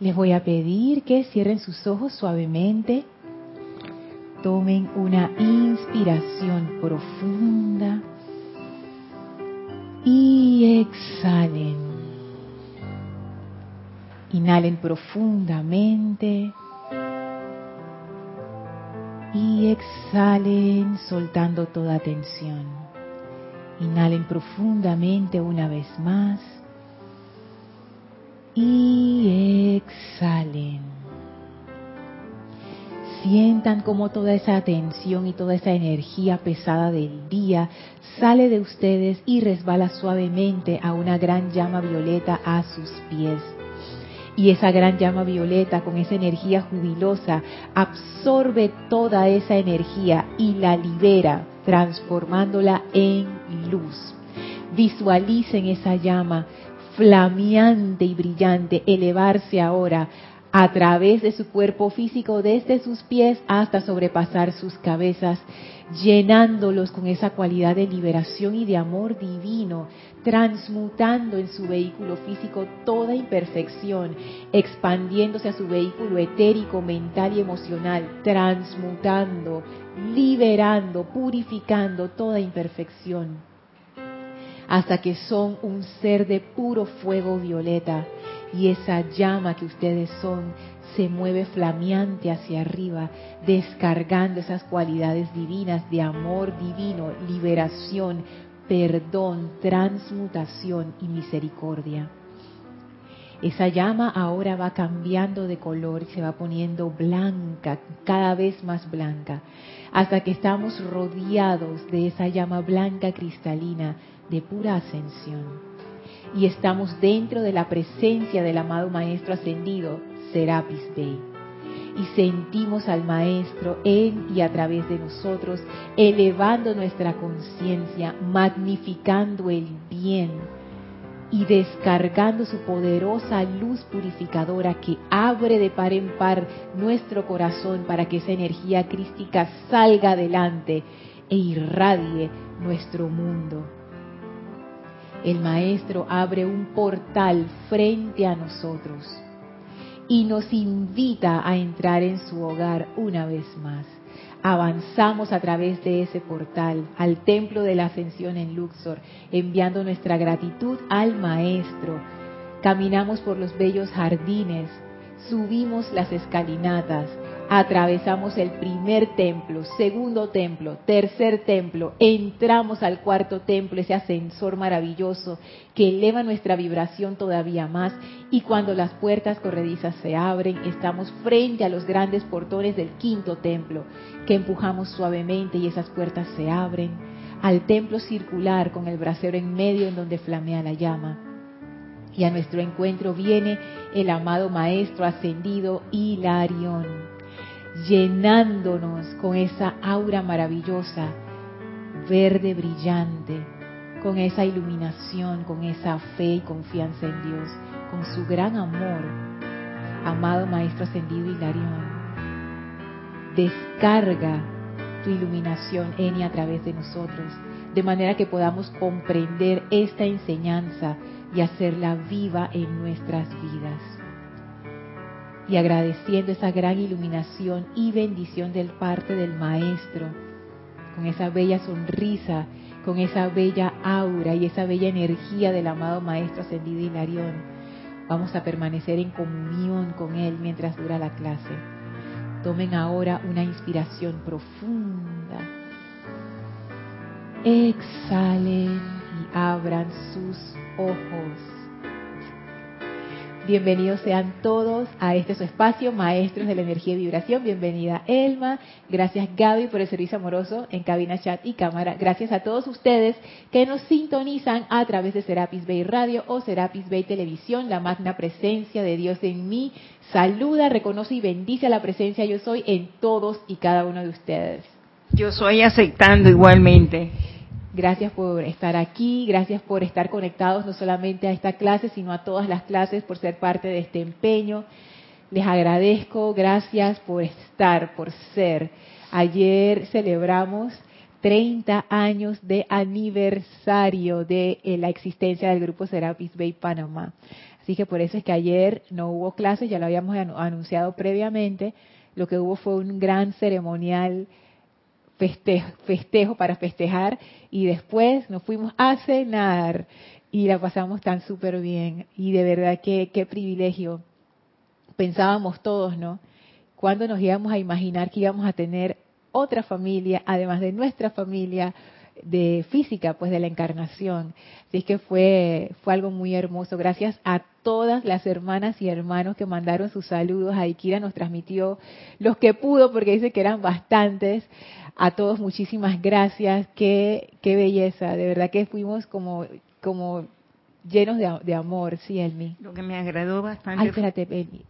Les voy a pedir que cierren sus ojos suavemente. Tomen una inspiración profunda y exhalen. Inhalen profundamente y exhalen soltando toda tensión. Inhalen profundamente una vez más y exhalen. Sientan como toda esa tensión y toda esa energía pesada del día sale de ustedes y resbala suavemente a una gran llama violeta a sus pies. Y esa gran llama violeta con esa energía jubilosa absorbe toda esa energía y la libera, transformándola en luz. Visualicen esa llama flameante y brillante elevarse ahora a través de su cuerpo físico desde sus pies hasta sobrepasar sus cabezas, llenándolos con esa cualidad de liberación y de amor divino, transmutando en su vehículo físico toda imperfección, expandiéndose a su vehículo etérico, mental y emocional, transmutando, liberando, purificando toda imperfección, hasta que son un ser de puro fuego violeta y esa llama que ustedes son se mueve flameante hacia arriba, descargando esas cualidades divinas de amor divino, liberación, perdón, transmutación y misericordia. Esa llama ahora va cambiando de color y se va poniendo blanca, cada vez más blanca, hasta que estamos rodeados de esa llama blanca cristalina de pura ascensión y estamos dentro de la presencia del amado Maestro ascendido, Serapis Bey. Y sentimos al Maestro en y a través de nosotros, elevando nuestra conciencia, magnificando el bien y descargando su poderosa luz purificadora que abre de par en par nuestro corazón para que esa energía crística salga adelante e irradie nuestro mundo el Maestro abre un portal frente a nosotros y nos invita a entrar en su hogar una vez más. Avanzamos a través de ese portal al templo de la ascensión en Luxor, enviando nuestra gratitud al Maestro. Caminamos por los bellos jardines, subimos las escalinatas, atravesamos el primer templo, segundo templo, tercer templo, entramos al cuarto templo, ese ascensor maravilloso que eleva nuestra vibración todavía más. Y cuando las puertas corredizas se abren, estamos frente a los grandes portones del quinto templo, que empujamos suavemente y esas puertas se abren, al templo circular con el brasero en medio en donde flamea la llama. Y a nuestro encuentro viene el amado Maestro ascendido Hilarión llenándonos con esa aura maravillosa, verde brillante, con esa iluminación, con esa fe y confianza en Dios, con su gran amor, amado Maestro Ascendido Hilarión. Descarga tu iluminación en y a través de nosotros, de manera que podamos comprender esta enseñanza y hacerla viva en nuestras vidas y agradeciendo esa gran iluminación y bendición del parte del Maestro, con esa bella sonrisa, con esa bella aura y esa bella energía del amado Maestro Ascendido Hilarión, vamos a permanecer en comunión con Él mientras dura la clase. Tomen ahora una inspiración profunda. Exhalen abran sus ojos. Bienvenidos sean todos a este su espacio, Maestros de la Energía y Vibración. Bienvenida Elma. Gracias Gaby por el servicio amoroso en cabina, chat y cámara. Gracias a todos ustedes que nos sintonizan a través de Serapis Bay Radio o Serapis Bay Televisión. La magna presencia de Dios en mí saluda, reconoce y bendice a la presencia yo soy en todos y cada uno de ustedes. Yo soy aceptando igualmente. Gracias por estar aquí, gracias por estar conectados no solamente a esta clase, sino a todas las clases, por ser parte de este empeño. Les agradezco, gracias por estar, por ser. Ayer celebramos 30 años de aniversario de eh, la existencia del grupo Serapis Bay Panamá. Así que por eso es que ayer no hubo clases, ya lo habíamos anunciado previamente. Lo que hubo fue un gran ceremonial festejo, festejo para festejar y después nos fuimos a cenar y la pasamos tan súper bien. Y de verdad que qué privilegio. Pensábamos todos, ¿no? ¿Cuándo nos íbamos a imaginar que íbamos a tener otra familia, además de nuestra familia de física, pues de la encarnación? Así que fue, fue algo muy hermoso. Gracias a todas las hermanas y hermanos que mandaron sus saludos. A Ikira nos transmitió los que pudo, porque dice que eran bastantes. A todos muchísimas gracias. Qué, qué belleza. De verdad que fuimos como, como llenos de, amor, sí, Elmi. Lo que me agradó bastante. Ay, espérate,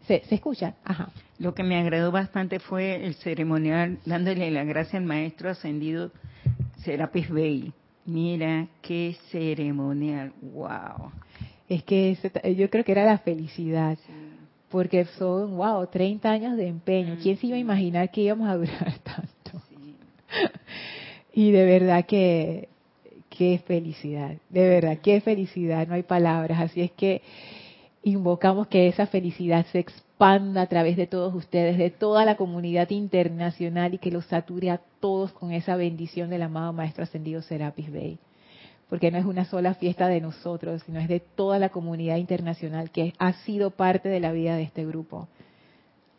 ¿Se, ¿Se, escucha? Ajá. Lo que me agradó bastante fue el ceremonial dándole la gracia al maestro ascendido Serapis Bey. Mira qué ceremonial, wow. Es que yo creo que era la felicidad. Porque son, wow, 30 años de empeño. ¿Quién se iba a imaginar que íbamos a durar tanto? y de verdad que qué felicidad, de verdad, qué felicidad, no hay palabras. Así es que invocamos que esa felicidad se expanda a través de todos ustedes, de toda la comunidad internacional y que los sature a todos con esa bendición del amado Maestro Ascendido Serapis Bey. Porque no es una sola fiesta de nosotros, sino es de toda la comunidad internacional que ha sido parte de la vida de este grupo.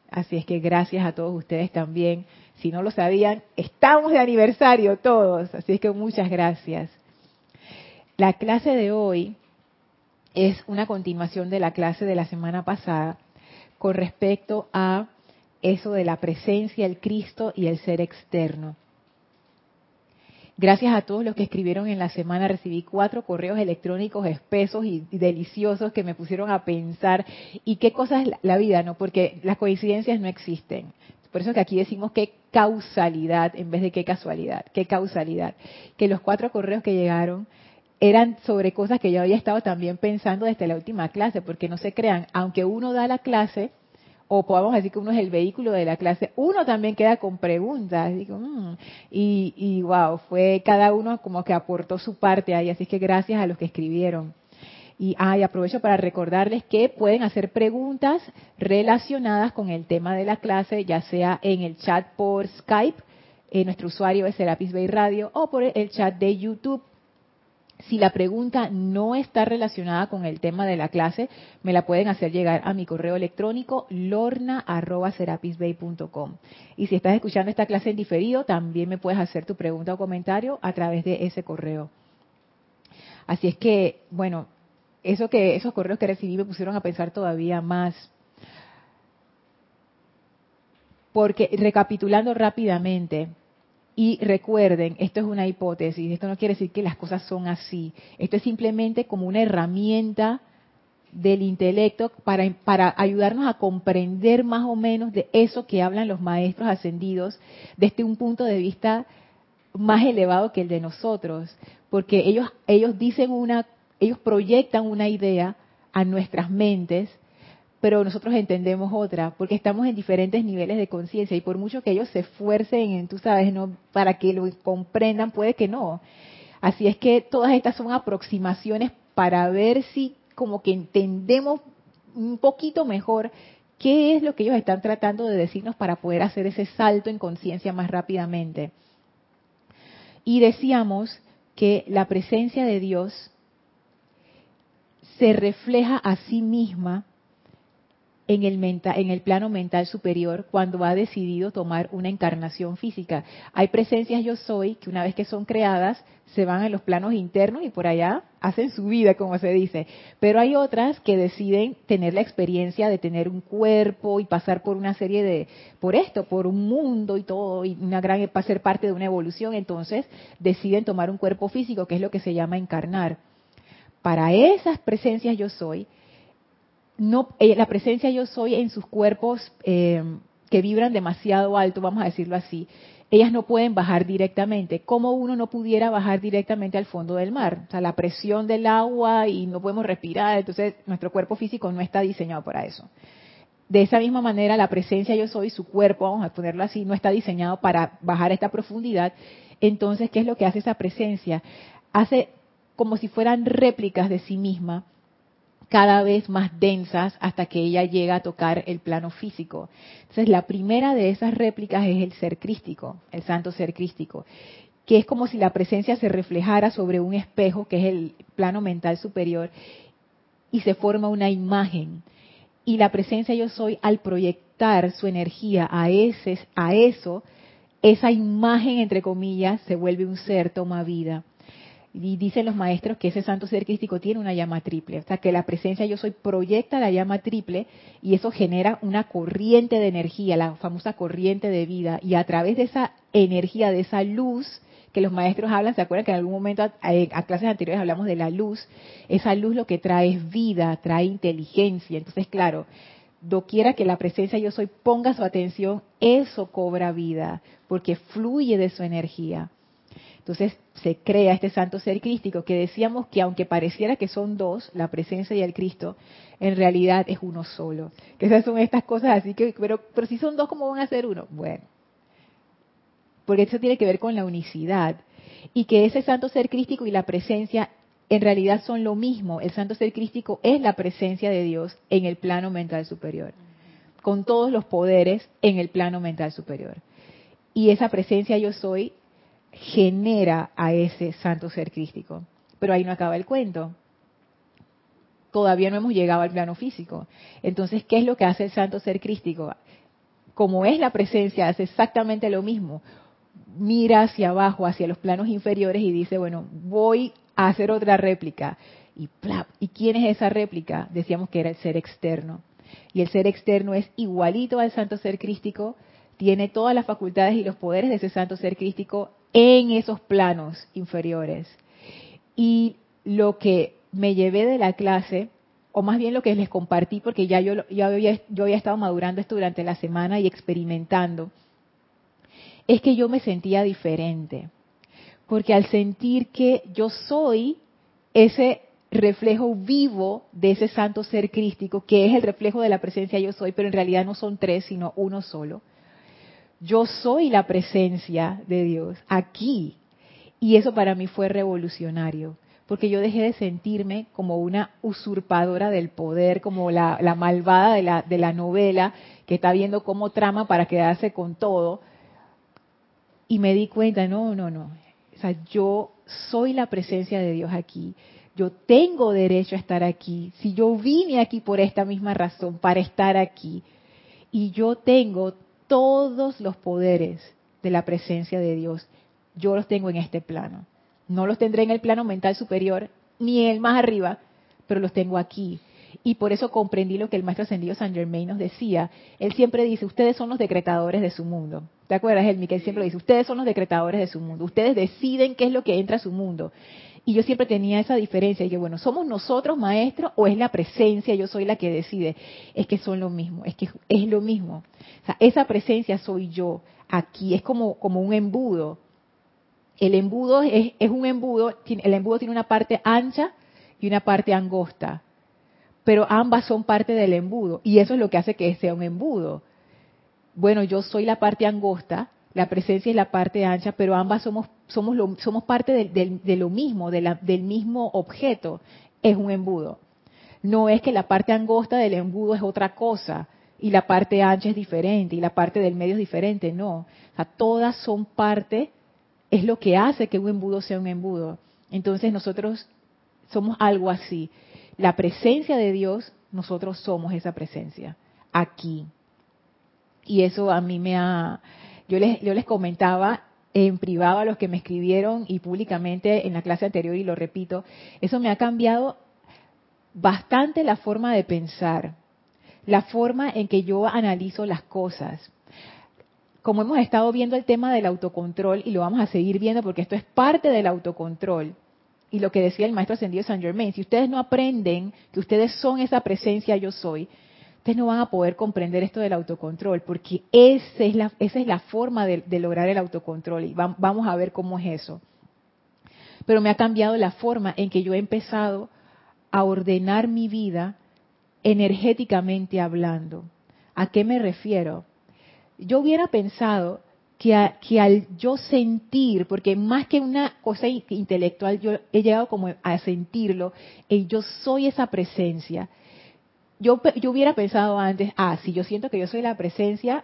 Así es que gracias a todos ustedes también. Si no lo sabían, estamos de aniversario todos. Así es que muchas gracias. La clase de hoy es una continuación de la clase de la semana pasada con respecto a eso de la presencia, el Cristo y el ser externo. Gracias a todos los que escribieron en la semana, recibí cuatro correos electrónicos espesos y, deliciosos que me pusieron a pensar y qué cosa es la, vida, ¿no? Porque las coincidencias no existen. Por eso que aquí decimos qué causalidad en vez de qué casualidad, qué causalidad. Que los cuatro correos que llegaron eran sobre cosas que yo había estado también pensando desde la última clase, porque no se crean, aunque uno da la clase, o podamos decir que uno es el vehículo de la clase, uno también queda con preguntas. Mm", y, y wow, fue cada uno como que aportó su parte ahí, así que gracias a los que escribieron. Y, aprovecho para recordarles que pueden hacer preguntas relacionadas con el tema de la clase, ya sea en el chat por Skype, en nuestro usuario es Serapis Bay Radio, o por el chat de YouTube si la pregunta no está relacionada con el tema de la clase, me la pueden hacer llegar a mi correo electrónico lorna.serapisbay.com. Y si estás escuchando esta clase en diferido, también me puedes hacer tu pregunta o comentario a través de ese correo. Así es que, bueno, eso que esos correos que recibí me pusieron a pensar todavía más. Porque recapitulando rápidamente, y recuerden, esto es una hipótesis, esto no quiere decir que las cosas son así. Esto es simplemente como una herramienta del intelecto para, para ayudarnos a comprender más o menos de eso que hablan los maestros ascendidos desde un punto de vista más elevado que el de nosotros, porque ellos ellos dicen una ellos proyectan una idea a nuestras mentes pero nosotros entendemos otra, porque estamos en diferentes niveles de conciencia y por mucho que ellos se esfuercen, en, tú sabes, no para que lo comprendan, puede que no. Así es que todas estas son aproximaciones para ver si como que entendemos un poquito mejor qué es lo que ellos están tratando de decirnos para poder hacer ese salto en conciencia más rápidamente. Y decíamos que la presencia de Dios se refleja a sí misma en el, en el plano mental superior cuando ha decidido tomar una encarnación física. Hay presencias yo soy que una vez que son creadas se van a los planos internos y por allá hacen su vida, como se dice. Pero hay otras que deciden tener la experiencia de tener un cuerpo y pasar por una serie de, por esto, por un mundo y todo, y una gran, ser parte de una evolución. Entonces deciden tomar un cuerpo físico, que es lo que se llama encarnar. Para esas presencias yo soy, no, eh, la presencia yo soy en sus cuerpos eh, que vibran demasiado alto, vamos a decirlo así, ellas no pueden bajar directamente, como uno no pudiera bajar directamente al fondo del mar. O sea, la presión del agua y no podemos respirar, entonces nuestro cuerpo físico no está diseñado para eso. De esa misma manera, la presencia yo soy, su cuerpo, vamos a ponerlo así, no está diseñado para bajar a esta profundidad. entonces, ¿qué es lo que hace esa presencia? Hace como si fueran réplicas de sí misma, cada vez más densas hasta que ella llega a tocar el plano físico. Entonces, la primera de esas réplicas es el ser crístico, el santo ser crístico, que es como si la presencia se reflejara sobre un espejo, que es el plano mental superior, y se forma una imagen. Y la presencia yo soy, al proyectar su energía a, ese, a eso, esa imagen, entre comillas, se vuelve un ser, toma vida. Y dicen los maestros que ese santo ser crístico tiene una llama triple, o sea que la presencia yo soy proyecta la llama triple y eso genera una corriente de energía, la famosa corriente de vida, y a través de esa energía, de esa luz que los maestros hablan, ¿se acuerdan que en algún momento a, clases anteriores hablamos de la luz? Esa luz lo que trae es vida, trae inteligencia, entonces claro, doquiera que la presencia yo soy ponga su atención, eso cobra vida, porque fluye de su energía. Entonces se crea este santo ser crístico que decíamos que aunque pareciera que son dos, la presencia y el Cristo, en realidad es uno solo. Que esas son estas cosas así que, pero, pero si son dos, ¿cómo van a ser uno? Bueno, porque eso tiene que ver con la unicidad. Y que ese santo ser crístico y la presencia en realidad son lo mismo. El santo ser crístico es la presencia de Dios en el plano mental superior, con todos los poderes en el plano mental superior. Y esa presencia yo soy genera a ese santo ser crístico. Pero ahí no acaba el cuento. Todavía no hemos llegado al plano físico. Entonces, ¿qué es lo que hace el santo ser crístico? Como es la presencia, hace exactamente lo mismo. Mira hacia abajo, hacia los planos inferiores y dice, bueno, voy a hacer otra réplica. Y, ¿Y quién es esa réplica? Decíamos que era el ser externo. Y el ser externo es igualito al santo ser crístico, tiene todas las facultades y los poderes de ese santo ser crístico en esos planos inferiores. Y lo que me llevé de la clase, o más bien lo que les compartí, porque ya yo, había, yo había estado madurando esto durante la semana y experimentando, es que yo me sentía diferente. Porque al sentir que yo soy ese reflejo vivo de ese santo ser crístico, que es el reflejo de la presencia yo soy, pero en realidad no son tres, sino uno solo yo soy la presencia de Dios aquí. Y eso para mí fue revolucionario, porque yo dejé de sentirme como una usurpadora del poder, como la, malvada de la, de la novela que está viendo cómo trama para quedarse con todo. Y me di cuenta, no, no, no. O sea, yo soy la presencia de Dios aquí. Yo tengo derecho a estar aquí. Si yo vine aquí por esta misma razón, para estar aquí. Y yo tengo todos los poderes de la presencia de Dios, yo los tengo en este plano. No los tendré en el plano mental superior, ni el más arriba, pero los tengo aquí. Y por eso comprendí lo que el maestro ascendido San Germain nos decía. Él siempre dice, ustedes son los decretadores de su mundo. ¿Te acuerdas, Él siempre dice, ustedes son los decretadores de su mundo. Ustedes deciden qué es lo que entra a su mundo. Y yo siempre tenía esa diferencia, y que bueno, ¿somos nosotros maestros o es la presencia, yo soy la que decide? Es que son lo mismo, es que es lo mismo. O sea, esa presencia soy yo aquí, es como, como un embudo. El embudo es, es un embudo, el embudo tiene una parte ancha y una parte angosta, pero ambas son parte del embudo, y eso es lo que hace que sea un embudo. Bueno, yo soy la parte angosta, la presencia es la parte ancha, pero ambas somos, somos, somos parte de, lo mismo, del mismo objeto. Es un embudo. No es que la parte angosta del embudo es otra cosa y la parte ancha es diferente y la parte del medio es diferente. No. O sea, todas son parte, es lo que hace que un embudo sea un embudo. Entonces nosotros somos algo así. La presencia de Dios, nosotros somos esa presencia aquí. Y eso a mí me ha, yo les, yo les comentaba en privado a los que me escribieron y públicamente en la clase anterior y lo repito, eso me ha cambiado bastante la forma de pensar, la forma en que yo analizo las cosas. Como hemos estado viendo el tema del autocontrol y lo vamos a seguir viendo porque esto es parte del autocontrol. Y lo que decía el maestro ascendido San Germain, si ustedes no aprenden que ustedes son esa presencia yo soy, ustedes no van a poder comprender esto del autocontrol, porque esa es la, esa es la forma de, lograr el autocontrol y vamos a ver cómo es eso. Pero me ha cambiado la forma en que yo he empezado a ordenar mi vida energéticamente hablando. ¿A qué me refiero? Yo hubiera pensado que, que, al yo sentir, porque más que una cosa intelectual, yo he llegado como a sentirlo, y yo soy esa presencia. Yo, yo hubiera pensado antes, ah, si yo siento que yo soy la presencia,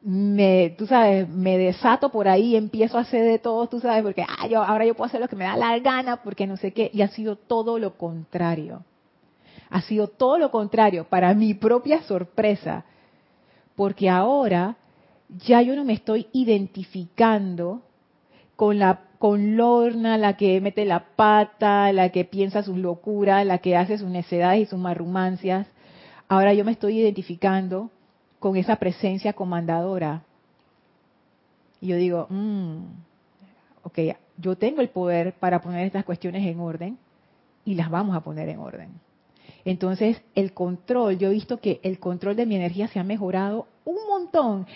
me, tú sabes, me desato por ahí, empiezo a hacer de todo, tú sabes, porque ah, yo, ahora yo puedo hacer lo que me da la gana, porque no sé qué, y ha sido todo lo contrario. Ha sido todo lo contrario, para mi propia sorpresa, porque ahora ya yo no me estoy identificando con la con Lorna, la que mete la pata, la que piensa sus locuras, la que hace sus necedades y sus marrumancias. Ahora yo me estoy identificando con esa presencia comandadora. Y yo digo, mm, ok, yo tengo el poder para poner estas cuestiones en orden y las vamos a poner en orden. Entonces, el control, yo he visto que el control de mi energía se ha mejorado un montón,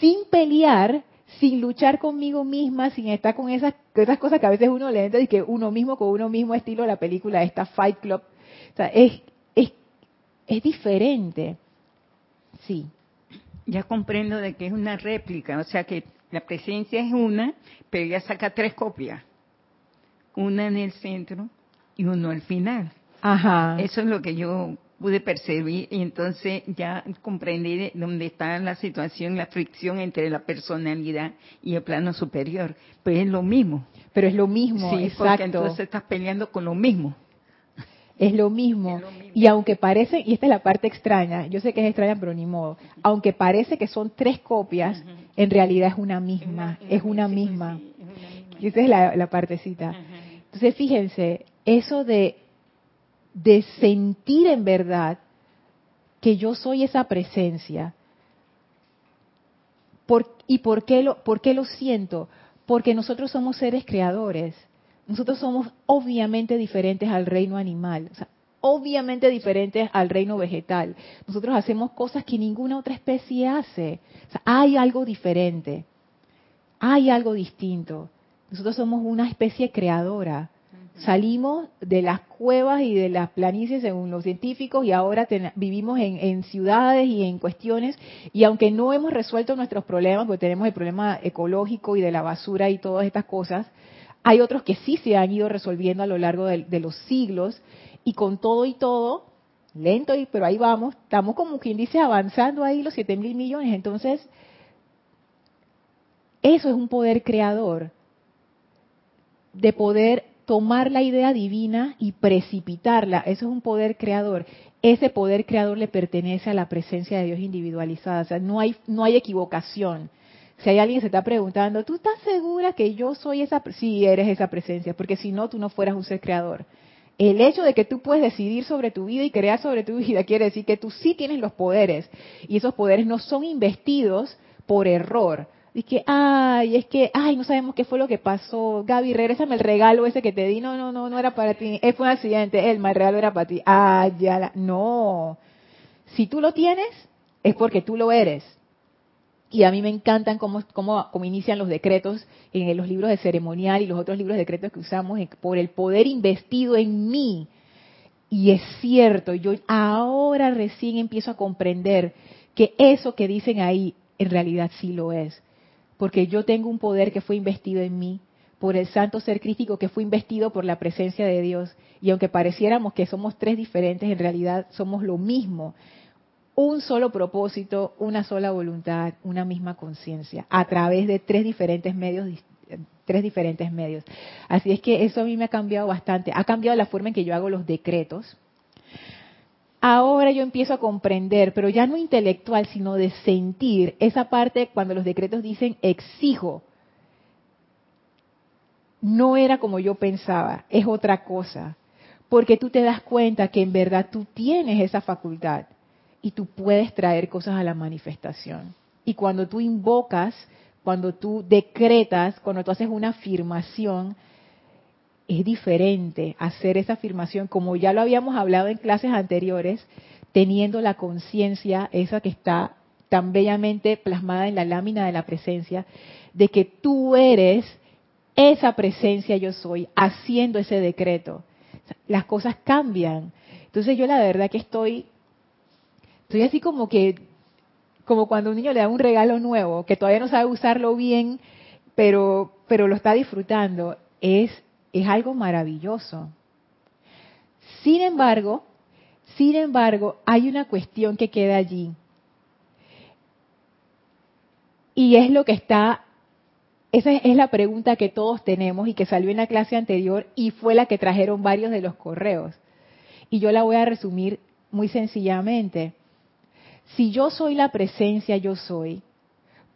sin pelear, sin luchar conmigo misma, sin estar con esas, esas cosas que a veces uno le entra y que uno mismo con uno mismo, estilo la película esta Fight Club. O sea, es, es, es diferente. Sí ya comprendo de que es una réplica, o sea que la presencia es una, pero ya saca tres copias. Una en el centro y uno al final. Ajá. Eso es lo que yo pude percibir y entonces ya comprendí dónde está la situación, la fricción entre la personalidad y el plano superior. Pero es lo mismo. Pero es lo mismo, sí, exacto. Porque entonces estás peleando con lo mismo. Es lo, mismo. Y aunque parece, y esta es la parte extraña, yo sé que es extraña, pero ni modo, aunque parece que son tres copias, en realidad es una misma, es una misma. Y esa es la, la partecita. Entonces, fíjense, eso de, de sentir en verdad que yo soy esa presencia, ¿y por qué, lo, por qué lo siento? Porque nosotros somos seres creadores nosotros somos obviamente diferentes al reino animal, obviamente diferentes al reino vegetal. Nosotros hacemos cosas que ninguna otra especie hace. Hay algo diferente, hay algo distinto. Nosotros somos una especie creadora. Salimos de las cuevas y de las planicies según los científicos y ahora vivimos en, ciudades y en cuestiones y aunque no hemos resuelto nuestros problemas, porque tenemos el problema ecológico y de la basura y todas estas cosas, hay otros que sí se han ido resolviendo a lo largo de, los siglos y con todo y todo, lento, y, pero ahí vamos, estamos como quien dice avanzando ahí los 7 mil millones. Entonces, eso es un poder creador, de poder tomar la idea divina y precipitarla. Eso es un poder creador. Ese poder creador le pertenece a la presencia de Dios individualizada. O sea, no hay, no hay equivocación. Si hay alguien se está preguntando, ¿tú estás segura que yo soy esa? Sí, eres esa presencia, porque si no, tú no fueras un ser creador. El hecho de que tú puedes decidir sobre tu vida y crear sobre tu vida quiere decir que tú sí tienes los poderes y esos poderes no son investidos por error. Que, ay, es que, ay, no sabemos qué fue lo que pasó. Gaby, regrésame el regalo ese que te di. No, no, no, no era para ti. Fue un accidente. El el regalo era para ti. Ah, ya, no. Si tú lo tienes, es porque tú lo eres. Y a mí me encantan cómo, cómo, cómo, inician los decretos en los libros de ceremonial y los otros libros de decretos que usamos por el poder investido en mí. Y es cierto, yo ahora recién empiezo a comprender que eso que dicen ahí en realidad sí lo es. Porque yo tengo un poder que fue investido en mí por el santo ser crítico que fue investido por la presencia de Dios. Y aunque pareciéramos que somos tres diferentes, en realidad somos lo mismo un solo propósito, una sola voluntad, una misma conciencia, a través de tres diferentes medios tres diferentes medios. Así es que eso a mí me ha cambiado bastante. Ha cambiado la forma en que yo hago los decretos. Ahora yo empiezo a comprender, pero ya no intelectual, sino de sentir esa parte cuando los decretos dicen exijo. No era como yo pensaba, es otra cosa. Porque tú te das cuenta que en verdad tú tienes esa facultad y tú puedes traer cosas a la manifestación. Y cuando tú invocas, cuando tú decretas, cuando tú haces una afirmación, es diferente hacer esa afirmación, como ya lo habíamos hablado en clases anteriores, teniendo la conciencia, esa que está tan bellamente plasmada en la lámina de la presencia, de que tú eres esa presencia yo soy, haciendo ese decreto. Las cosas cambian. Entonces yo la verdad que estoy estoy así como que como cuando un niño le da un regalo nuevo, que todavía no sabe usarlo bien, pero, pero lo está disfrutando, es, es algo maravilloso. Sin embargo, sin embargo, hay una cuestión que queda allí. Y es lo que está, esa es la pregunta que todos tenemos y que salió en la clase anterior y fue la que trajeron varios de los correos. Y yo la voy a resumir muy sencillamente. Si yo soy la presencia, yo soy,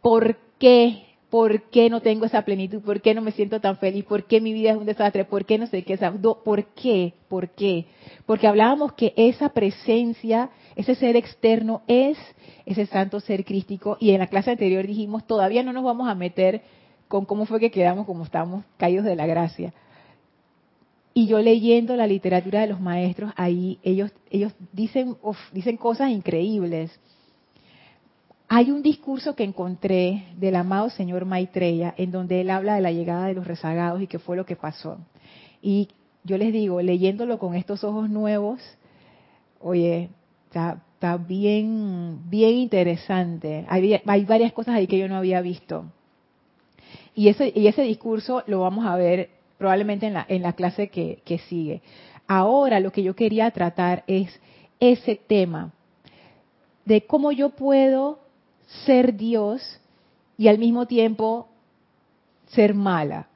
¿por qué? ¿Por qué no tengo esa plenitud? ¿Por qué no me siento tan feliz? ¿Por qué mi vida es un desastre? ¿Por qué no sé qué? ¿Por qué? ¿Por qué? Porque hablábamos que esa presencia, ese ser externo es ese santo ser crístico y en la clase anterior dijimos, todavía no nos vamos a meter con cómo fue que quedamos como estamos caídos de la gracia. Y yo leyendo la literatura de los maestros, ahí ellos, ellos dicen, dicen cosas increíbles. Hay un discurso que encontré del amado señor Maitreya en donde él habla de la llegada de los rezagados y qué fue lo que pasó. Y yo les digo, leyéndolo con estos ojos nuevos, oye, está, bien, bien interesante. Hay, varias cosas ahí que yo no había visto. Y ese, y ese discurso lo vamos a ver probablemente en la, en la clase que sigue. Ahora lo que yo quería tratar es ese tema de cómo yo puedo ser Dios y al mismo tiempo ser mala.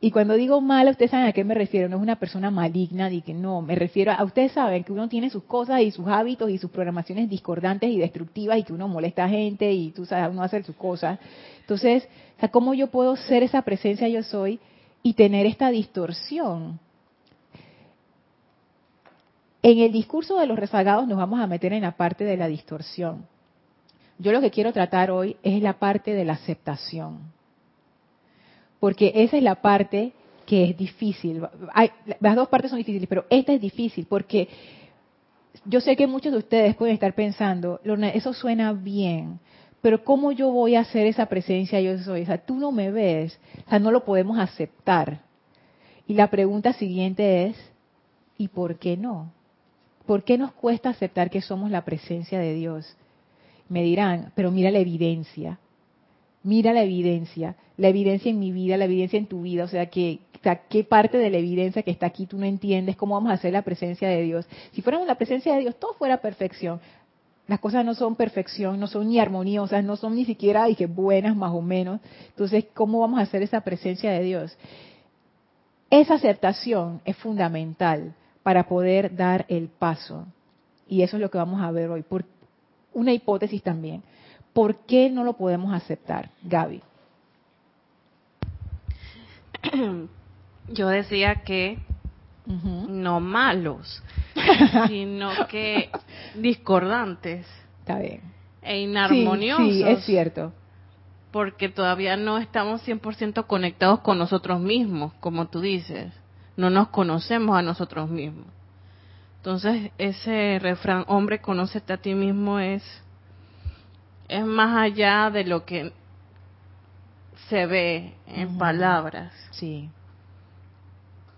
Y cuando digo mala, ustedes saben a qué me refiero, no es una persona maligna, que no, me refiero a, ustedes saben que uno tiene sus cosas y sus hábitos y sus programaciones discordantes y destructivas y que uno molesta a gente y tú sabes, uno hace sus cosas. Entonces, o sea, ¿cómo yo puedo ser esa presencia yo soy y tener esta distorsión. En el discurso de los rezagados nos vamos a meter en la parte de la distorsión. Yo lo que quiero tratar hoy es la parte de la aceptación. Porque esa es la parte que es difícil. las dos partes son difíciles, pero esta es difícil porque yo sé que muchos de ustedes pueden estar pensando, Lorna, eso suena bien, pero ¿cómo yo voy a hacer esa presencia yo soy? O sea, tú no me ves, o sea, no lo podemos aceptar. Y la pregunta siguiente es, ¿y por qué no? ¿Por qué nos cuesta aceptar que somos la presencia de Dios? Me dirán, pero mira la evidencia, mira la evidencia, la evidencia en mi vida, la evidencia en tu vida, o sea, que, ¿qué parte de la evidencia que está aquí tú no entiendes? ¿Cómo vamos a hacer la presencia de Dios? Si fuéramos la presencia de Dios, todo fuera perfección. Las cosas no son perfección, no son ni armoniosas, no son ni siquiera que buenas más o menos. Entonces, ¿cómo vamos a hacer esa presencia de Dios? Esa aceptación es fundamental para poder dar el paso. Y eso es lo que vamos a ver hoy. Por una hipótesis también. ¿Por qué no lo podemos aceptar, Gaby? Yo decía que no malos, sino que discordantes. Está bien. E inarmoniosos. Sí, es cierto. Porque todavía no estamos 100% conectados con nosotros mismos, como tú dices. No nos conocemos a nosotros mismos. Entonces, ese refrán, hombre, conócete a ti mismo, es, es más allá de lo que se ve en palabras. Sí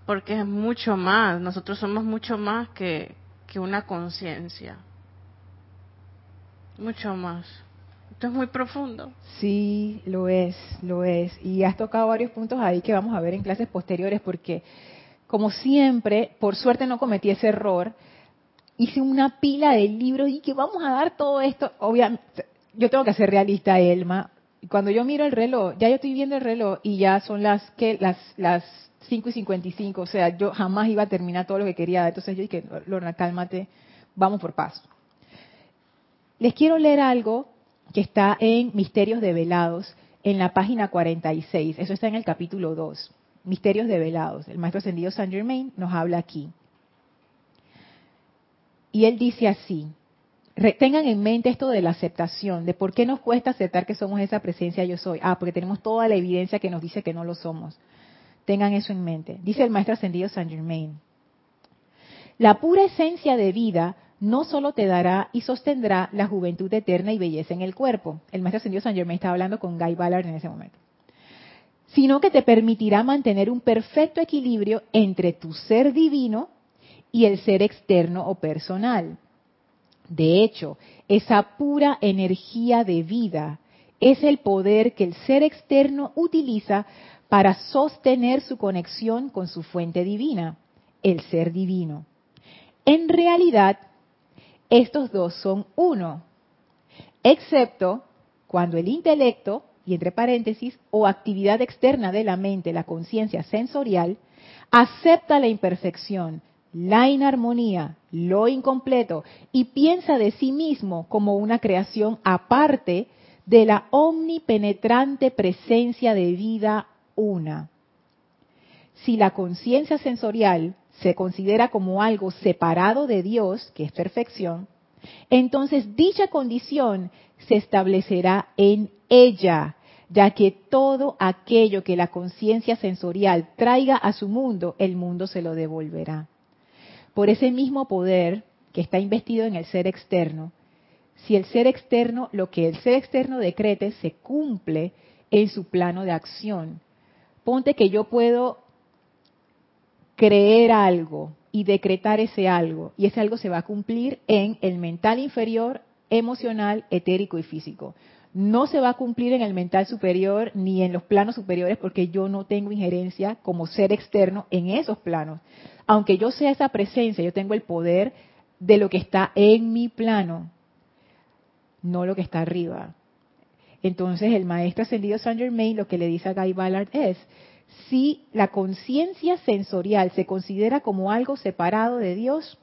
porque es mucho más, nosotros somos mucho más que, que una conciencia. Mucho más. Esto es muy profundo. Sí, lo es, lo es. Y has tocado varios puntos ahí que vamos a ver en clases posteriores porque, como siempre, por suerte no cometí ese error. Hice una pila de libros y que vamos a dar todo esto. Obviamente, yo tengo que ser realista, Elma. Cuando yo miro el reloj, ya yo estoy viendo el reloj y ya son las que las las 5 y 55, o sea, yo jamás iba a terminar todo lo que quería. Entonces yo dije, Lorna, cálmate, vamos por paso. Les quiero leer algo que está en Misterios Develados, en la página 46. Eso está en el capítulo 2. Misterios Develados. El maestro ascendido Saint Germain nos habla aquí. Y él dice así, tengan en mente esto de la aceptación, de por qué nos cuesta aceptar que somos esa presencia yo soy. Ah, porque tenemos toda la evidencia que nos dice que no lo somos. Tengan eso en mente. Dice el maestro ascendido Saint Germain. La pura esencia de vida no solo te dará y sostendrá la juventud eterna y belleza en el cuerpo. El maestro ascendido Saint Germain estaba hablando con Guy Ballard en ese momento. Sino que te permitirá mantener un perfecto equilibrio entre tu ser divino y el ser externo o personal. De hecho, esa pura energía de vida es el poder que el ser externo utiliza para sostener su conexión con su fuente divina, el ser divino. En realidad, estos dos son uno, excepto cuando el intelecto, y entre paréntesis, o actividad externa de la mente, la conciencia sensorial, acepta la imperfección, la inarmonía, lo incompleto, y piensa de sí mismo como una creación aparte de la omnipenetrante presencia de vida una. Si la conciencia sensorial se considera como algo separado de Dios, que es perfección, entonces dicha condición se establecerá en ella, ya que todo aquello que la conciencia sensorial traiga a su mundo, el mundo se lo devolverá. Por ese mismo poder que está investido en el ser externo, si el ser externo, lo que el ser externo decrete, se cumple en su plano de acción. Ponte que yo puedo creer algo y decretar ese algo, y ese algo se va a cumplir en el mental inferior, emocional, etérico y físico. No se va a cumplir en el mental superior ni en los planos superiores porque yo no tengo injerencia como ser externo en esos planos. Aunque yo sea esa presencia, yo tengo el poder de lo que está en mi plano, no lo que está arriba. Entonces el maestro ascendido Saint Germain lo que le dice a Guy Ballard es, si la conciencia sensorial se considera como algo separado de Dios,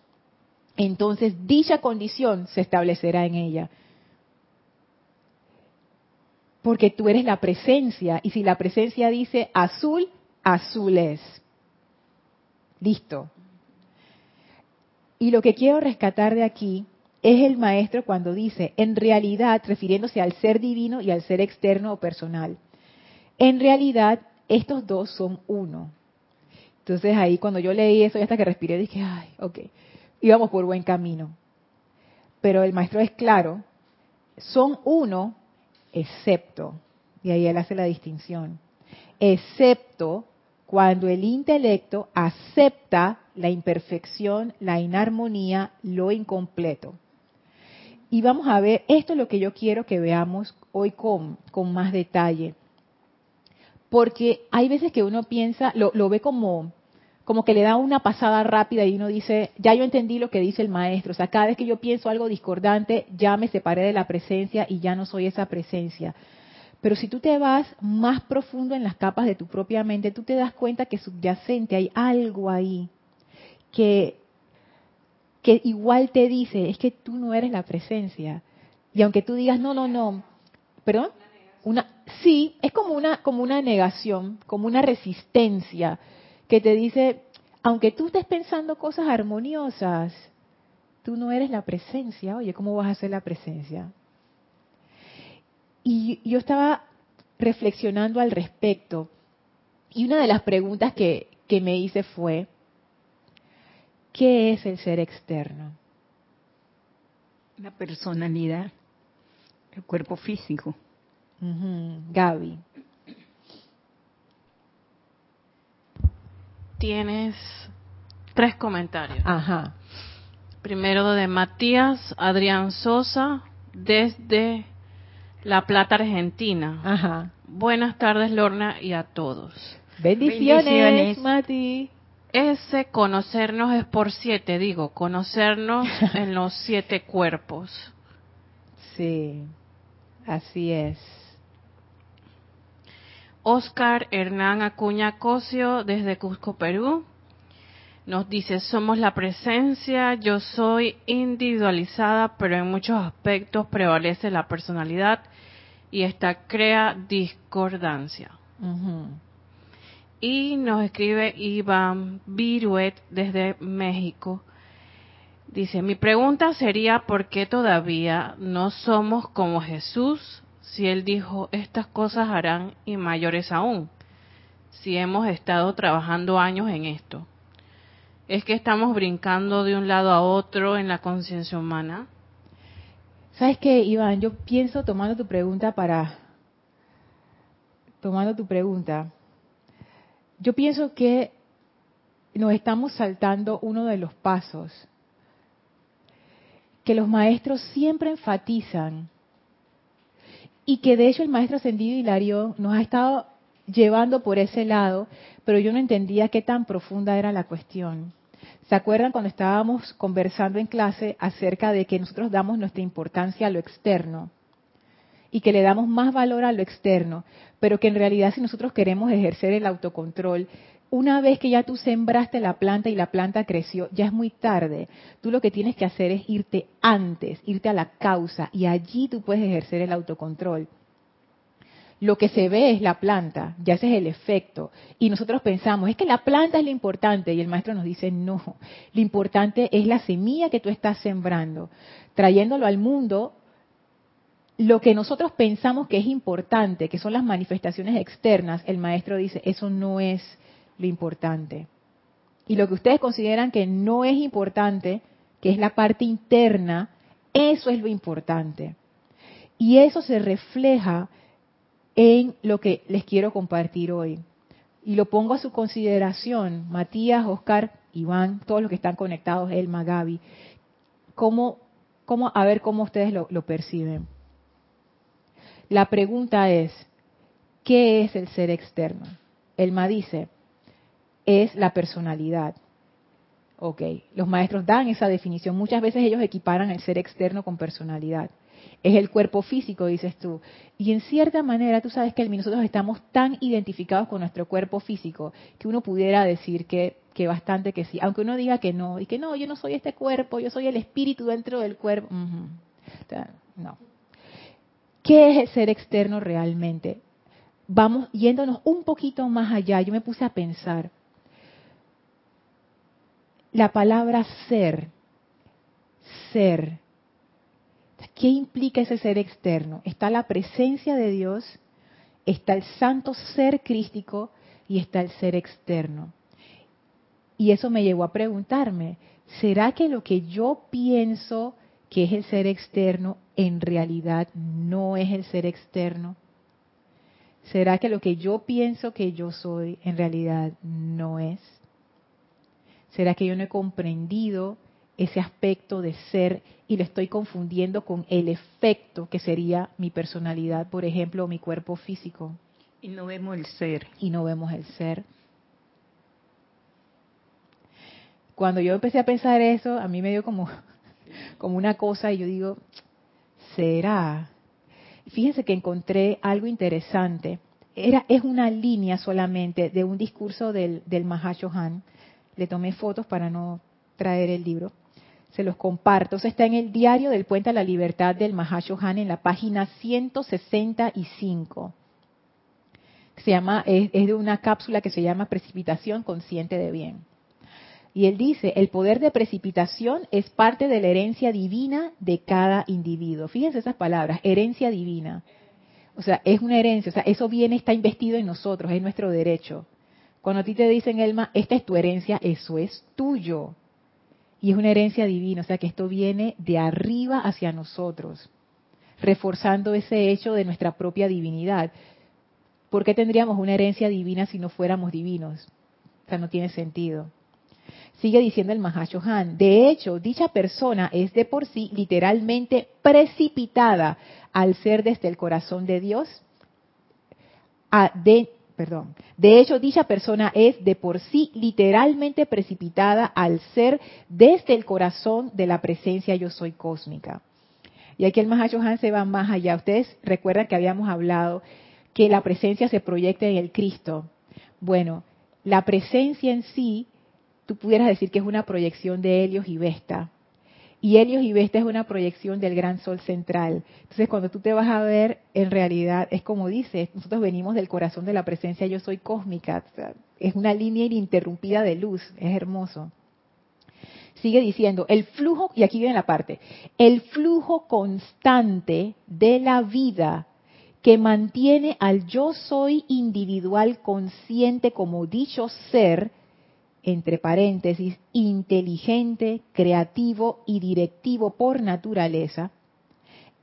entonces dicha condición se establecerá en ella. Porque tú eres la presencia, y si la presencia dice azul, azul es. Listo. Y lo que quiero rescatar de aquí es el maestro cuando dice, en realidad, refiriéndose al ser divino y al ser externo o personal, en realidad estos dos son uno. Entonces ahí cuando yo leí eso, y hasta que respiré, dije, ay, ok, íbamos por buen camino. Pero el maestro es claro, son uno, excepto, y ahí él hace la distinción, excepto cuando el intelecto acepta la imperfección, la inarmonía, lo incompleto. Y vamos a ver, esto es lo que yo quiero que veamos hoy con, con más detalle. Porque hay veces que uno piensa, lo, lo ve como, como que le da una pasada rápida y uno dice, ya yo entendí lo que dice el maestro. O sea, cada vez que yo pienso algo discordante, ya me separé de la presencia y ya no soy esa presencia. Pero si tú te vas más profundo en las capas de tu propia mente, tú te das cuenta que subyacente hay algo ahí que que igual te dice, es que tú no eres la presencia. Y aunque tú digas, no, no, no, perdón, una, sí, es como una, como una negación, como una resistencia que te dice, aunque tú estés pensando cosas armoniosas, tú no eres la presencia. Oye, ¿cómo vas a ser la presencia? Y yo estaba reflexionando al respecto. Y una de las preguntas que, que me hice fue, ¿Qué es el ser externo? La personalidad, el cuerpo físico. Gaby. Tienes tres comentarios. Ajá. Primero de Matías Adrián Sosa desde La Plata, Argentina. Ajá. Buenas tardes, Lorna, y a todos. Bendiciones, Bendiciones. Mati. Ese conocernos es por siete, digo, conocernos en los siete cuerpos. Sí, así es. Oscar Hernán Acuña Cosio desde Cusco, Perú. Nos dice, somos la presencia, yo soy individualizada, pero en muchos aspectos prevalece la personalidad y esta crea discordancia. Y nos escribe Iván Viruet desde México. Dice, mi pregunta sería, ¿por qué todavía no somos como Jesús si Él dijo, estas cosas harán y mayores aún? Si hemos estado trabajando años en esto. ¿Es que estamos brincando de un lado a otro en la conciencia humana? ¿Sabes qué, Iván? Yo pienso, tomando tu pregunta para... Tomando tu pregunta, yo pienso que nos estamos saltando uno de los pasos, que los maestros siempre enfatizan y que de hecho el maestro ascendido Hilario nos ha estado llevando por ese lado, pero yo no entendía qué tan profunda era la cuestión. ¿Se acuerdan cuando estábamos conversando en clase acerca de que nosotros damos nuestra importancia a lo externo y que le damos más valor a lo externo, pero que en realidad si nosotros queremos ejercer el autocontrol, una vez que ya tú sembraste la planta y la planta creció, ya es muy tarde. Tú lo que tienes que hacer es irte antes, irte a la causa y allí tú puedes ejercer el autocontrol. Lo que se ve es la planta, ya ese es el efecto. Y nosotros pensamos, es que la planta es lo importante. Y el maestro nos dice, no, lo importante es la semilla que tú estás sembrando. Trayéndolo al mundo, lo que nosotros pensamos que es importante, que son las manifestaciones externas, el maestro dice, eso no es lo importante. Y lo que ustedes consideran que no es importante, que es la parte interna, eso es lo importante. Y eso se refleja en lo que les quiero compartir hoy. Y lo pongo a su consideración, Matías, Oscar, Iván, todos los que están conectados, Elma, Gaby, cómo, cómo, a ver cómo ustedes lo, lo perciben. La pregunta es, ¿qué es el ser externo? Elma dice, es la personalidad. Ok, los maestros dan esa definición. Muchas veces ellos equiparan el ser externo con personalidad. Es el cuerpo físico, dices tú. Y en cierta manera, tú sabes que nosotros estamos tan identificados con nuestro cuerpo físico que uno pudiera decir que, que bastante que sí. Aunque uno diga que no, y que no, yo no soy este cuerpo, yo soy el espíritu dentro del cuerpo. no. ¿Qué es el ser externo realmente? Vamos yéndonos un poquito más allá. Yo me puse a pensar la palabra ser, ser. ¿Qué implica ese ser externo? Está la presencia de Dios, está el santo ser crístico y está el ser externo. Y eso me llevó a preguntarme, ¿será que lo que yo pienso que es el ser externo en realidad no es el ser externo? ¿Será que lo que yo pienso que yo soy en realidad no es? ¿Será que yo no he comprendido ese aspecto de ser y lo estoy confundiendo con el efecto que sería mi personalidad, por ejemplo, o mi cuerpo físico? Y no vemos el ser. Y no vemos el ser. Cuando yo empecé a pensar eso, a mí me dio como, como una cosa y yo digo, ¿será? Fíjense que encontré algo interesante. Era, es una línea solamente de un discurso del, del Mahashohan le tomé fotos para no traer el libro, se los comparto. Eso está en el diario del Puente a la Libertad del Mahashohan en la página 165. Se llama, es, es de una cápsula que se llama Precipitación Consciente de Bien. Y él dice, el poder de precipitación es parte de la herencia divina de cada individuo. Fíjense esas palabras, herencia divina. O sea, es una herencia, o sea, eso viene, está investido en nosotros, es nuestro derecho. Cuando a ti te dicen, Elma, esta es tu herencia, eso es tuyo. Y es una herencia divina, o sea que esto viene de arriba hacia nosotros, reforzando ese hecho de nuestra propia divinidad. ¿Por qué tendríamos una herencia divina si no fuéramos divinos? O sea, no tiene sentido. Sigue diciendo el Mahashohan, de hecho, dicha persona es de por sí literalmente precipitada al ser desde el corazón de Dios a de, perdón. De hecho, dicha persona es de por sí literalmente precipitada al ser desde el corazón de la presencia yo soy cósmica. Y aquí el Mahachohan se va más allá. Ustedes recuerdan que habíamos hablado que la presencia se proyecta en el Cristo. Bueno, la presencia en sí, tú pudieras decir que es una proyección de Helios y Vesta. Y Helios y Vesta es una proyección del gran sol central. Entonces, cuando tú te vas a ver, en realidad es como dice, nosotros venimos del corazón de la presencia yo soy cósmica. es una línea ininterrumpida de luz, es hermoso. Sigue diciendo, el flujo, y aquí viene la parte, el flujo constante de la vida que mantiene al yo soy individual consciente como dicho ser, entre paréntesis, inteligente, creativo y directivo por naturaleza,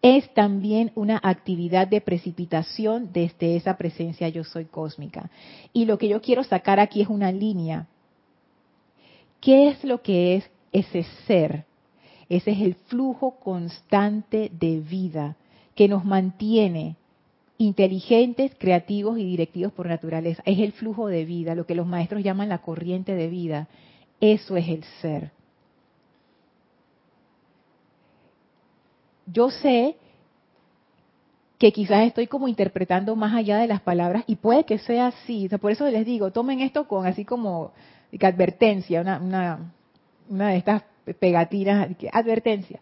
es también una actividad de precipitación desde esa presencia yo soy cósmica. Y lo que yo quiero sacar aquí es una línea. ¿Qué es lo que es ese ser? Ese es el flujo constante de vida que nos mantiene inteligentes, creativos y directivos por naturaleza. Es el flujo de vida, lo que los maestros llaman la corriente de vida. Eso es el ser. Yo sé que quizás estoy como interpretando más allá de las palabras y puede que sea así. por eso les digo, tomen esto con así como advertencia, una, una, una de estas pegatinas, advertencia.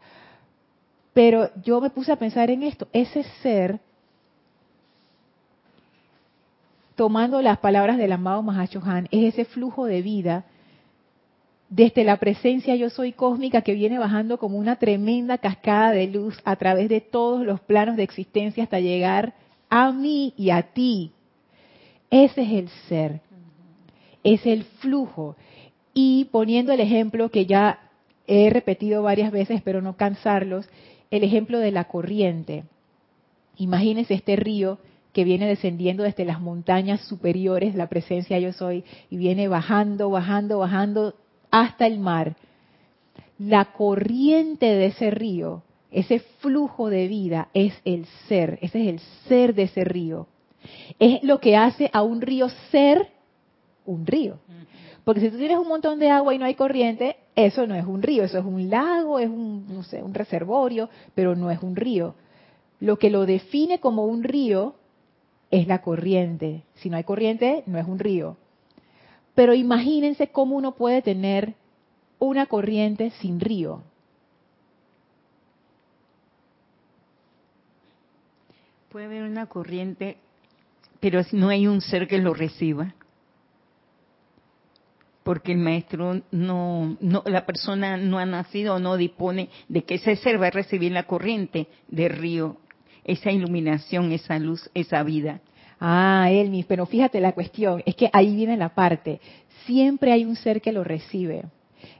Pero yo me puse a pensar en esto, ese ser tomando las palabras del amado Mahashohan, es ese flujo de vida desde la presencia yo soy cósmica que viene bajando como una tremenda cascada de luz a través de todos los planos de existencia hasta llegar a mí y a ti. Ese es el ser, es el flujo. Y poniendo el ejemplo que ya he repetido varias veces, espero no cansarlos, el ejemplo de la corriente. Imagínense este río que viene descendiendo desde las montañas superiores, la presencia yo soy, y viene bajando, bajando, bajando hasta el mar. La corriente de ese río, ese flujo de vida, es el ser, ese es el ser de ese río. Es lo que hace a un río ser un río. Porque si tú tienes un montón de agua y no hay corriente, eso no es un río, eso es un lago, es un, no sé, un reservorio, pero no es un río. Lo que lo define como un río es la corriente. Si no hay corriente, no es un río. Pero imagínense cómo uno puede tener una corriente sin río. Puede haber una corriente, pero no hay un ser que lo reciba. Porque el maestro no, no, la persona no ha nacido o no dispone de que ese ser va a recibir la corriente del río esa iluminación, esa luz, esa vida. Ah, Elmi, pero fíjate la cuestión, es que ahí viene la parte. Siempre hay un ser que lo recibe.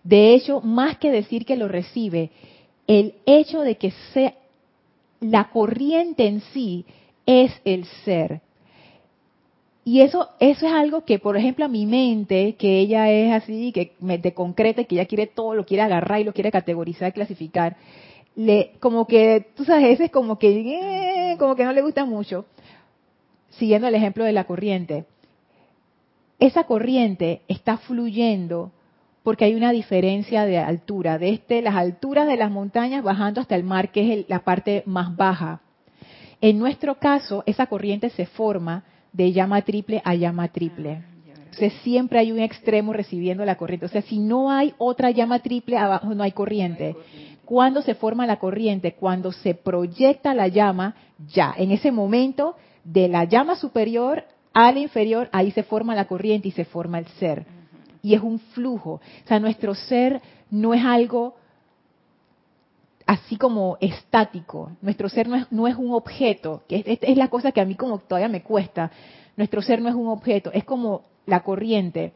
De hecho, más que decir que lo recibe, el hecho de que sea la corriente en sí es el ser. Y eso, eso es algo que, por ejemplo, a mi mente, que ella es así, que me, de concreta, que ella quiere todo, lo quiere agarrar y lo quiere categorizar, clasificar, le, como que, tú sabes, ese es como que, eh, como que no le gusta mucho. Siguiendo el ejemplo de la corriente. Esa corriente está fluyendo porque hay una diferencia de altura, desde las alturas de las montañas bajando hasta el mar, que es la parte más baja. En nuestro caso, esa corriente se forma de llama triple a llama triple. Ah, Entonces siempre hay un extremo recibiendo la corriente. O sea, si no hay otra llama triple, abajo no hay corriente. ¿Cuándo se forma la corriente? Cuando se proyecta la llama, ya, en ese momento, de la llama superior a la inferior, ahí se forma la corriente y se forma el ser. Y es un flujo. O sea, nuestro ser no es algo así como estático. Nuestro ser no es, no es un objeto, que es, es, la cosa que a mí como todavía me cuesta. Nuestro ser no es un objeto, es como la corriente.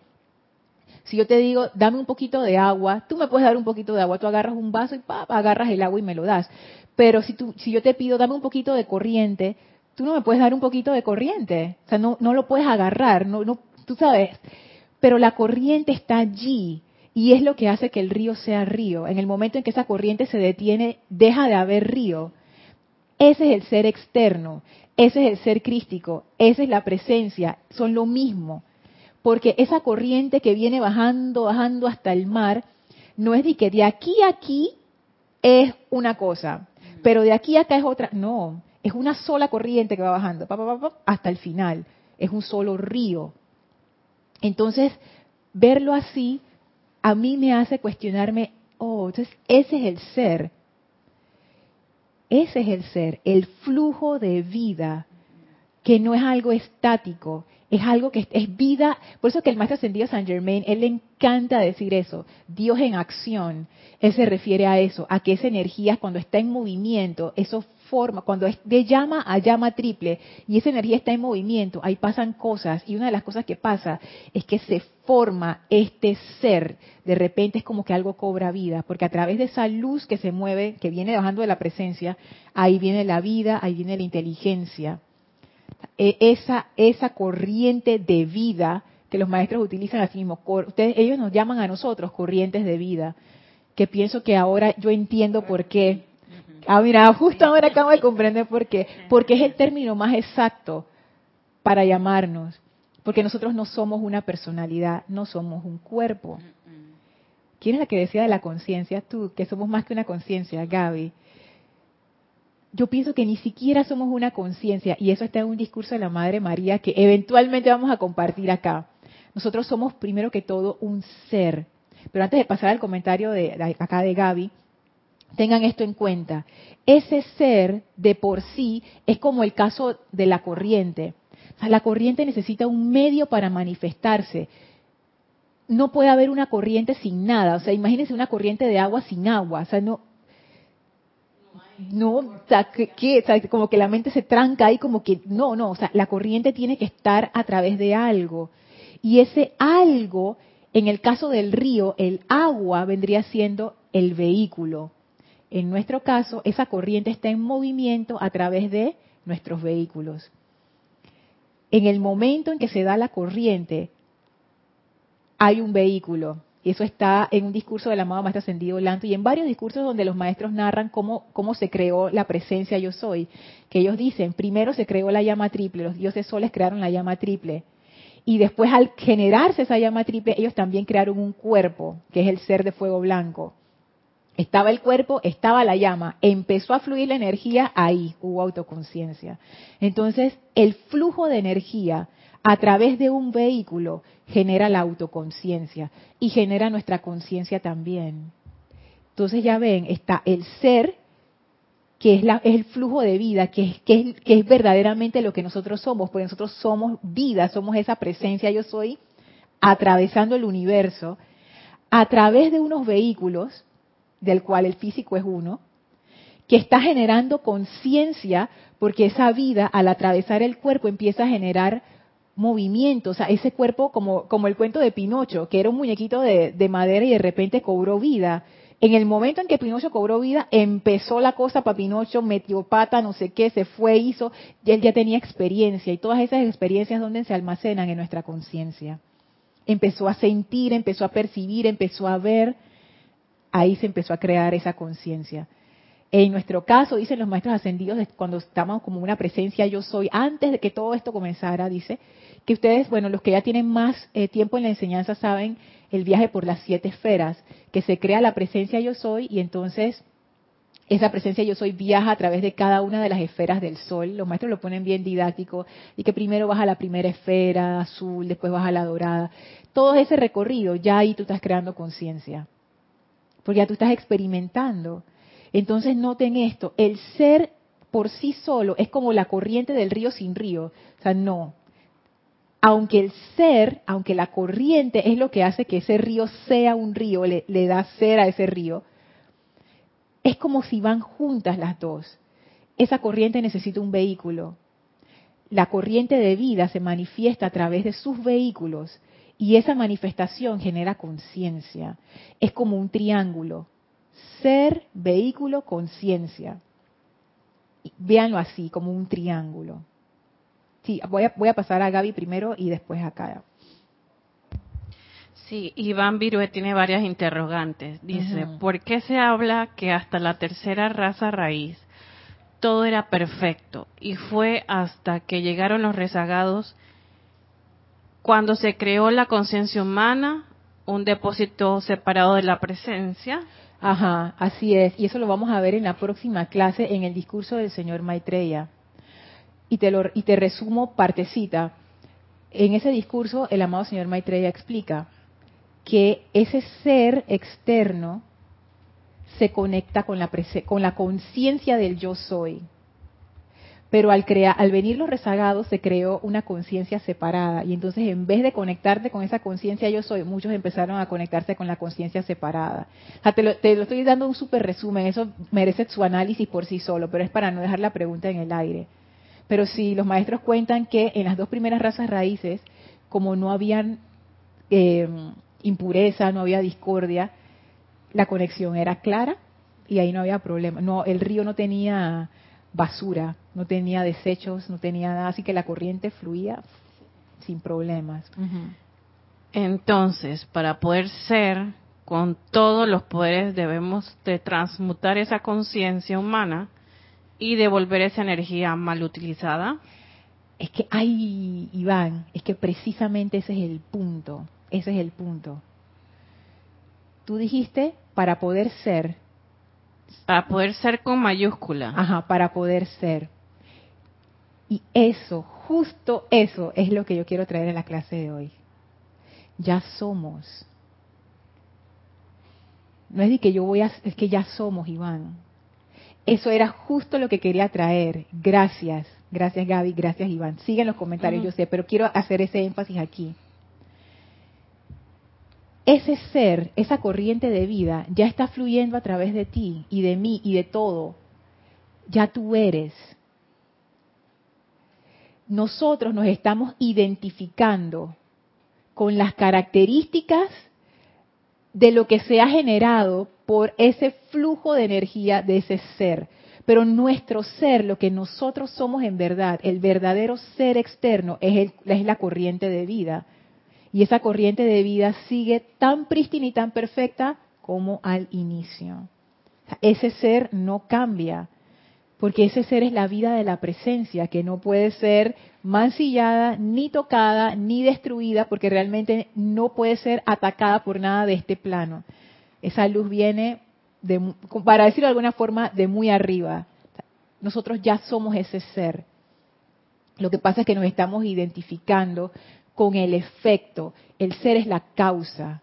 Si yo te digo, dame un poquito de agua, tú me puedes dar un poquito de agua, tú agarras un vaso y pa, agarras el agua y me lo das. Pero si, tú, si yo te pido, dame un poquito de corriente, tú no me puedes dar un poquito de corriente. O sea, no, no lo puedes agarrar, no, no, tú sabes. Pero la corriente está allí y es lo que hace que el río sea río. En el momento en que esa corriente se detiene, deja de haber río. Ese es el ser externo, ese es el ser crístico, esa es la presencia, son lo mismo porque esa corriente que viene bajando, bajando hasta el mar, no es de que de aquí a aquí es una cosa, pero de aquí a acá es otra. No, es una sola corriente que va bajando hasta el final. Es un solo río. Entonces, verlo así a mí me hace cuestionarme, oh, entonces ese es el ser. Ese es el ser, el flujo de vida, que no es algo estático, es algo que es vida. Por eso que el maestro ascendido San Germain, él le encanta decir eso, Dios en acción. Él se refiere a eso, a que esa energía cuando está en movimiento, eso forma, cuando es de llama a llama triple y esa energía está en movimiento, ahí pasan cosas y una de las cosas que pasa es que se forma este ser, de repente es como que algo cobra vida, porque a través de esa luz que se mueve, que viene bajando de la presencia, ahí viene la vida, ahí viene la inteligencia. E, esa, esa corriente de vida que los maestros utilizan así mismo. Ustedes, ellos nos llaman a nosotros corrientes de vida. que pienso que ahora yo entiendo por qué. Ah, mira, justo ahora acabo de comprender por qué. Porque es el término más exacto para llamarnos. Porque nosotros no somos una personalidad, no somos un cuerpo. ¿Quién es la que decía de la conciencia? Tú, que somos más que una conciencia, Gaby. Yo pienso que ni siquiera somos una conciencia, y eso está en un discurso de la Madre María que eventualmente vamos a compartir acá. Nosotros somos primero que todo un ser. Pero antes de pasar al comentario de, acá de Gaby, tengan esto en cuenta. Ese ser de por sí es como el caso de la corriente. la corriente necesita un medio para manifestarse. No puede haber una corriente sin nada. O sea, imagínense una corriente de agua sin agua. O sea, no, no, o sea, que, como que la mente se tranca ahí, como que no, no, o sea, la corriente tiene que estar a través de algo. Y ese algo, en el caso del río, el agua vendría siendo el vehículo. En nuestro caso, esa corriente está en movimiento a través de nuestros vehículos. En el momento en que se da la corriente, hay un vehículo. Y eso está en un discurso del amado Maestro Ascendido Lanto y en varios discursos donde los maestros narran cómo, cómo se creó la presencia yo soy. Que ellos dicen, primero se creó la llama triple, los dioses soles crearon la llama triple. Y después al generarse esa llama triple, ellos también crearon un cuerpo, que es el ser de fuego blanco. Estaba el cuerpo, estaba la llama, empezó a fluir la energía, ahí hubo autoconciencia. Entonces, el flujo de energía a través de un vehículo genera la autoconciencia y genera nuestra conciencia también. Entonces ya ven, está el ser, que es, el flujo de vida, que es verdaderamente lo que nosotros somos, porque nosotros somos vida, somos esa presencia yo soy, atravesando el universo, a través de unos vehículos, del cual el físico es uno, que está generando conciencia, porque esa vida al atravesar el cuerpo empieza a generar movimiento, o sea, ese cuerpo como, como el cuento de Pinocho, que era un muñequito de, de, madera y de repente cobró vida. En el momento en que Pinocho cobró vida, empezó la cosa para Pinocho, metió pata, no sé qué, se fue, hizo, y él ya tenía experiencia, y todas esas experiencias donde se almacenan en nuestra conciencia. Empezó a sentir, empezó a percibir, empezó a ver, ahí se empezó a crear esa conciencia. En nuestro caso, dicen los maestros ascendidos, cuando estamos como una presencia yo soy, antes de que todo esto comenzara, dice, que ustedes, bueno, los que ya tienen más eh, tiempo en la enseñanza saben el viaje por las siete esferas, que se crea la presencia yo soy y entonces esa presencia yo soy viaja a través de cada una de las esferas del sol. Los maestros lo ponen bien didáctico y que primero vas a la primera esfera azul, después vas a la dorada. Todo ese recorrido, ya ahí tú estás creando conciencia, porque ya tú estás experimentando. Entonces noten esto, el ser por sí solo es como la corriente del río sin río. O sea, no, aunque el ser, aunque la corriente es lo que hace que ese río sea un río, le, da ser a ese río, es como si van juntas las dos. Esa corriente necesita un vehículo. La corriente de vida se manifiesta a través de sus vehículos y esa manifestación genera conciencia. Es como un triángulo. Ser, vehículo, conciencia. Véanlo así, como un triángulo. Sí, voy a, voy a pasar a Gaby primero y después a Kaya. Sí, Iván Virue tiene varias interrogantes. Dice, ¿por qué se habla que hasta la tercera raza raíz todo era perfecto y fue hasta que llegaron los rezagados cuando se creó la conciencia humana, un depósito separado de la presencia? Ajá, así es. Y eso lo vamos a ver en la próxima clase en el discurso del señor Maitreya y te, lo, y te resumo partecita. En ese discurso, el amado señor Maitreya explica que ese ser externo se conecta con la, con la conciencia del yo soy. Pero al, crear, al venir los rezagados se creó una conciencia separada. Y entonces en vez de conectarte con esa conciencia yo soy, muchos empezaron a conectarse con la conciencia separada. te, lo, te lo estoy dando un súper resumen, eso merece su análisis por sí solo, pero es para no dejar la pregunta en el aire. Pero si los maestros cuentan que en las dos primeras razas raíces, como no habían eh, impureza, no había discordia, la conexión era clara y ahí no había problema. No, el río no tenía basura, no tenía desechos, no tenía nada, así que la corriente fluía sin problemas. Entonces, para poder ser con todos los poderes debemos de transmutar esa conciencia humana y devolver esa energía mal utilizada? Es que, ay, Iván, es que precisamente ese es el punto, ese es el punto. Tú dijiste para poder ser. Para poder ser con mayúscula. Ajá, para poder ser. Y eso, justo eso es lo que yo quiero traer en la clase de hoy. Ya somos. No es de que yo voy a, es que ya somos, Iván. Eso era justo lo que quería traer. Gracias, gracias Gaby, gracias Iván. Siguen los comentarios, yo sé, pero quiero hacer ese énfasis aquí. Ese ser, esa corriente de vida, ya está fluyendo a través de ti y de mí y de todo. Ya tú eres. Nosotros nos estamos identificando con las características de lo que se ha generado por ese flujo de energía de ese ser. Pero nuestro ser, lo que nosotros somos en verdad, el verdadero ser externo, es, es la corriente de vida. Y esa corriente de vida sigue tan prístina y tan perfecta como al inicio. Ese ser no cambia porque ese ser es la vida de la presencia, que no puede ser mancillada, ni tocada, ni destruida, porque realmente no puede ser atacada por nada de este plano. Esa luz viene, para decirlo de alguna forma, de muy arriba. Nosotros ya somos ese ser. Lo que pasa es que nos estamos identificando con el efecto. El ser es la causa,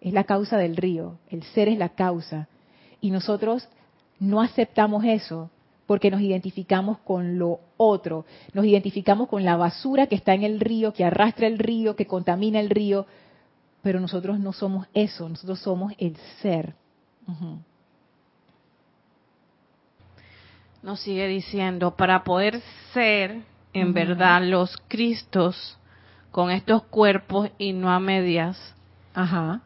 es la causa del río, el ser es la causa. Y nosotros no aceptamos eso, porque nos identificamos con lo otro, nos identificamos con la basura que está en el río, que arrastra el río, que contamina el río, pero nosotros no somos eso, nosotros somos el ser. Nos sigue diciendo, para poder ser en verdad los Cristos con estos cuerpos y no a medias. Ajá.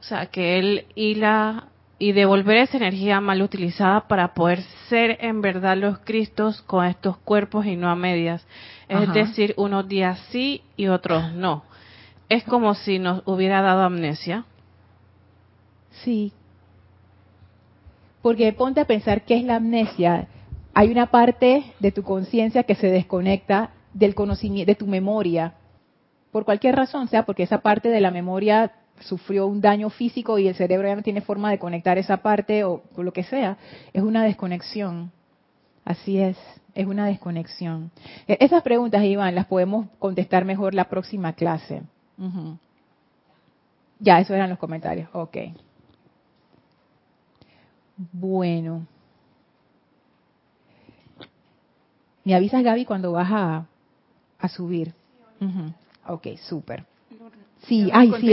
O sea, que él hila y devolver esa energía mal utilizada para poder ser en verdad los Cristos con estos cuerpos y no a medias. Es decir, unos días sí y otros no. Es como si nos hubiera dado amnesia. Sí. Porque ponte a pensar qué es la amnesia. Hay una parte de tu conciencia que se desconecta del conocimiento, de tu memoria. Por cualquier razón, sea porque esa parte de la memoria sufrió un daño físico y el cerebro ya no tiene forma de conectar esa parte o, lo que sea, es una desconexión. Así es, es una desconexión. E, esas preguntas, Iván, las podemos contestar mejor la próxima clase. Ya, esos eran los comentarios. Ok. Bueno. Me avisas, Gaby, cuando vas a, a subir. Ok, súper. Sí, ay, sí,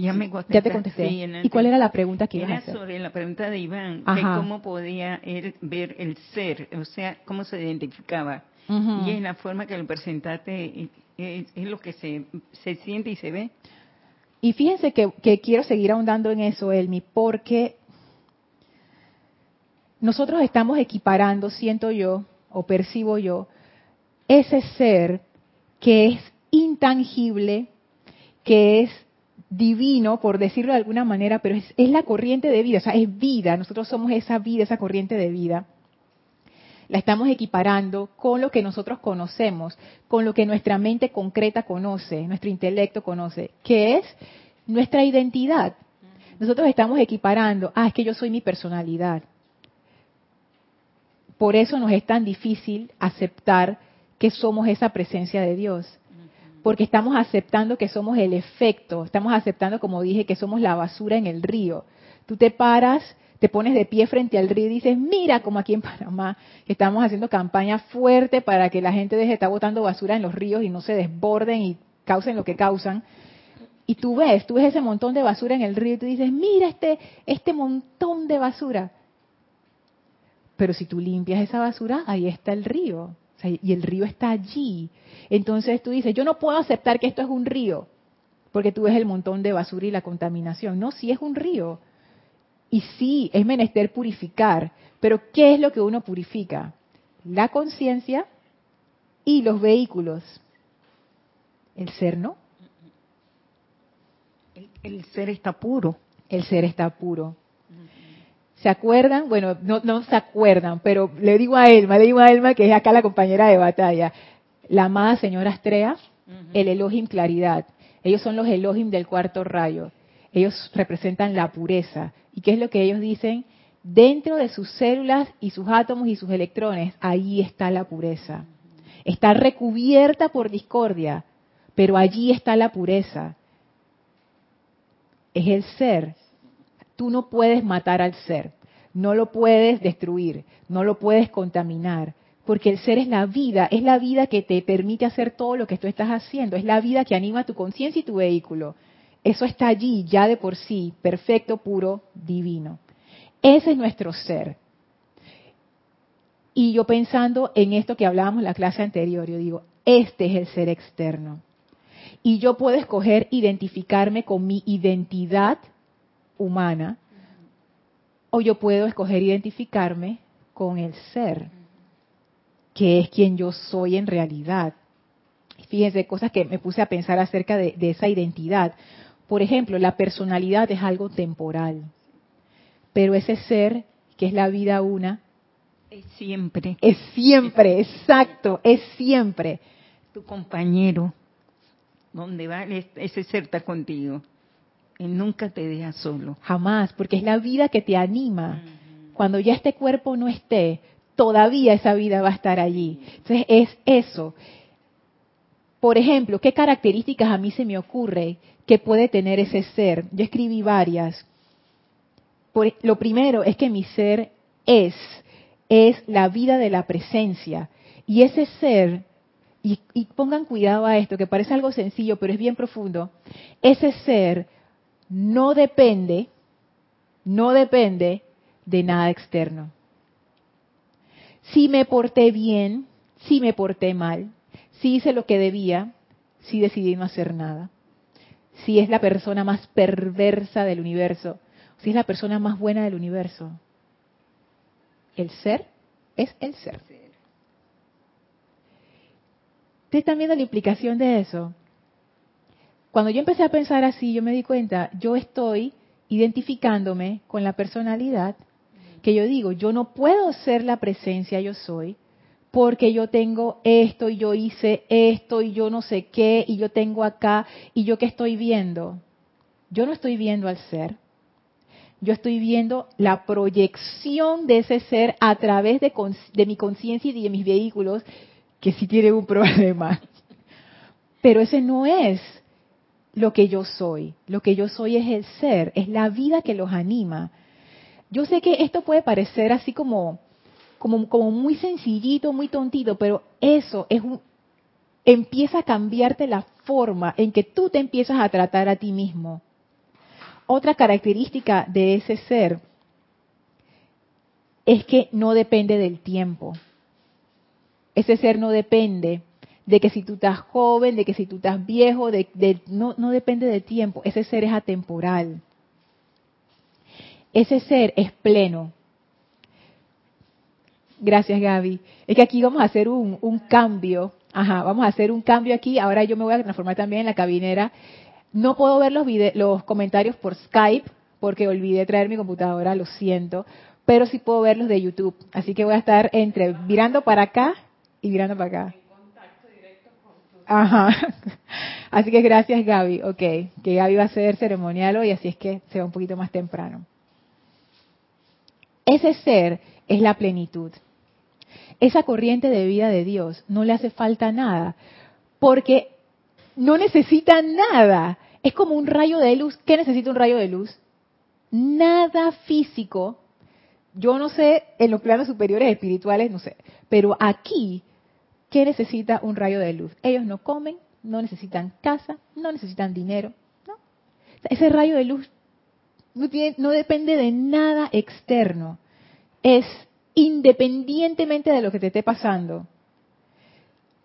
Ya, me ya te contesté. ¿Y cuál era la pregunta que ibas a hacer? sobre la pregunta de Iván, de cómo podía él ver el ser, o sea, cómo se identificaba. Y en la forma que lo presentaste es, lo que se, se, siente y se ve. Y fíjense que, que quiero seguir ahondando en eso, Elmi, porque nosotros estamos equiparando, siento yo, o percibo yo, ese ser que es intangible, que es divino, por decirlo de alguna manera, pero es, la corriente de vida, o sea, es vida, nosotros somos esa vida, esa corriente de vida. La estamos equiparando con lo que nosotros conocemos, con lo que nuestra mente concreta conoce, nuestro intelecto conoce, que es nuestra identidad. Nosotros estamos equiparando, ah, es que yo soy mi personalidad. Por eso nos es tan difícil aceptar que somos esa presencia de Dios porque estamos aceptando que somos el efecto, estamos aceptando, como dije, que somos la basura en el río. Tú te paras, te pones de pie frente al río y dices, mira como aquí en Panamá estamos haciendo campaña fuerte para que la gente deje de estar botando basura en los ríos y no se desborden y causen lo que causan. Y tú ves, tú ves ese montón de basura en el río y tú dices, mira este, este montón de basura. Pero si tú limpias esa basura, ahí está el río y el río está allí. Entonces tú dices, yo no puedo aceptar que esto es un río, porque tú ves el montón de basura y la contaminación. No, sí es un río. Y sí, es menester purificar. Pero ¿qué es lo que uno purifica? La conciencia y los vehículos. El ser no. El, ser está puro. el ser está puro. ¿Se acuerdan? Bueno, no, no se acuerdan, pero le digo a Elma, le digo a Elma que es acá la compañera de batalla. La amada señora Astrea, el Elohim Claridad. Ellos son los Elohim del cuarto rayo. Ellos representan la pureza. ¿Y qué es lo que ellos dicen? Dentro de sus células y sus átomos y sus electrones, ahí está la pureza. Está recubierta por discordia, pero allí está la pureza. Es el ser. Tú no puedes matar al ser, no lo puedes destruir, no lo puedes contaminar, porque el ser es la vida, es la vida que te permite hacer todo lo que tú estás haciendo, es la vida que anima tu conciencia y tu vehículo. Eso está allí ya de por sí, perfecto, puro, divino. Ese es nuestro ser. Y yo pensando en esto que hablábamos en la clase anterior, yo digo, este es el ser externo. Y yo puedo escoger identificarme con mi identidad humana o yo puedo escoger identificarme con el ser, que es quien yo soy en realidad. Fíjense, cosas que me puse a pensar acerca de, de esa identidad. Por ejemplo, la personalidad es algo temporal, pero ese ser, que es la vida una, es siempre. Es siempre, exacto, es siempre. Tu compañero, donde va, ese ser está contigo. Y nunca te deja solo. Jamás, porque es la vida que te anima. Cuando ya este cuerpo no esté, todavía esa vida va a estar allí. Entonces es eso. Por ejemplo, ¿qué características a mí se me ocurre que puede tener ese ser? Yo escribí varias. Por, lo primero es que mi ser es, es la vida de la presencia. Y ese ser y, pongan cuidado a esto, que parece algo sencillo, pero es bien profundo, ese ser no depende, no depende de nada externo. Si me porté bien, si me porté mal, si hice lo que debía, si decidí no hacer nada, si es la persona más perversa del universo, si es la persona más buena del universo, el ser es el ser. ¿Ustedes están viendo la implicación de eso? Cuando yo empecé a pensar así, yo me di cuenta, yo estoy identificándome con la personalidad que yo digo, yo no puedo ser la presencia yo soy porque yo tengo esto y yo hice esto y yo no sé qué y yo tengo acá y yo qué estoy viendo. Yo no estoy viendo al ser. Yo estoy viendo la proyección de ese ser a través de, mi conciencia y de mis vehículos que sí tiene un problema. Pero ese no es lo que yo soy. Lo que yo soy es el ser, es la vida que los anima. Yo sé que esto puede parecer así como, como, como muy sencillito, muy tontito, pero eso es un, empieza a cambiarte la forma en que tú te empiezas a tratar a ti mismo. Otra característica de ese ser es que no depende del tiempo. Ese ser no depende de que si tú estás joven, de que si tú estás viejo, de, no, no depende de tiempo. Ese ser es atemporal. Ese ser es pleno. Gracias, Gaby. Es que aquí vamos a hacer un, un, cambio. Ajá, vamos a hacer un cambio aquí. Ahora yo me voy a transformar también en la cabinera. No puedo ver los, los comentarios por Skype porque olvidé traer mi computadora, lo siento. Pero sí puedo verlos de YouTube. Así que voy a estar entre mirando para acá y mirando para acá. Ajá. Así que gracias Gaby. Ok, que Gaby va a ser ceremonial hoy, así es que se va un poquito más temprano. Ese ser es la plenitud. Esa corriente de vida de Dios no le hace falta nada, porque no necesita nada. Es como un rayo de luz. ¿Qué necesita un rayo de luz? Nada físico. Yo no sé, en los planos superiores espirituales, no sé. Pero aquí ¿Qué necesita un rayo de luz? Ellos no comen, no necesitan casa, no necesitan dinero. ¿no? Ese rayo de luz no, tiene, no depende de nada externo. Es independientemente de lo que te esté pasando.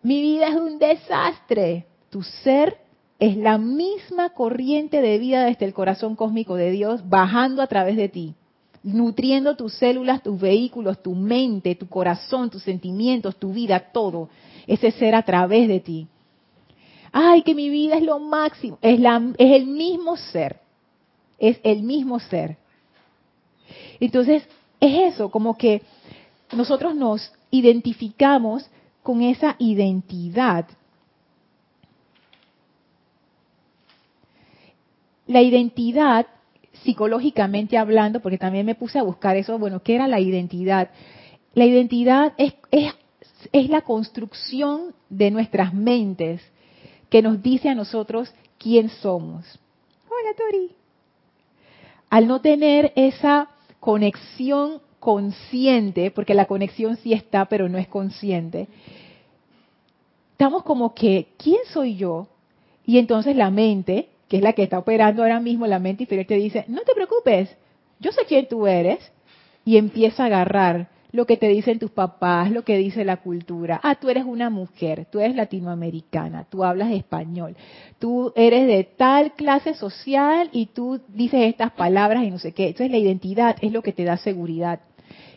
Mi vida es un desastre. Tu ser es la misma corriente de vida desde el corazón cósmico de Dios bajando a través de ti nutriendo tus células, tus vehículos, tu mente, tu corazón, tus sentimientos, tu vida, todo. Ese ser a través de ti. Ay, que mi vida es lo máximo. Es, la, es el mismo ser. es el mismo ser. Entonces, es eso, como que nosotros nos identificamos con esa identidad. La identidad, psicológicamente hablando, porque también me puse a buscar eso, bueno, ¿qué era la identidad? La identidad es, es, es la construcción de nuestras mentes que nos dice a nosotros quién somos. Hola, Tori. Al no tener esa conexión consciente, porque la conexión sí está, pero no es consciente, estamos como que, ¿quién soy yo? Y entonces la mente, que es la que está operando ahora mismo, la mente inferior te dice, no te preocupes, yo sé quién tú eres, y empieza a agarrar lo que te dicen tus papás, lo que dice la cultura. Ah, tú eres una mujer, tú eres latinoamericana, tú hablas español, tú eres de tal clase social y tú dices estas palabras y no sé qué. Entonces la identidad es lo que te da seguridad.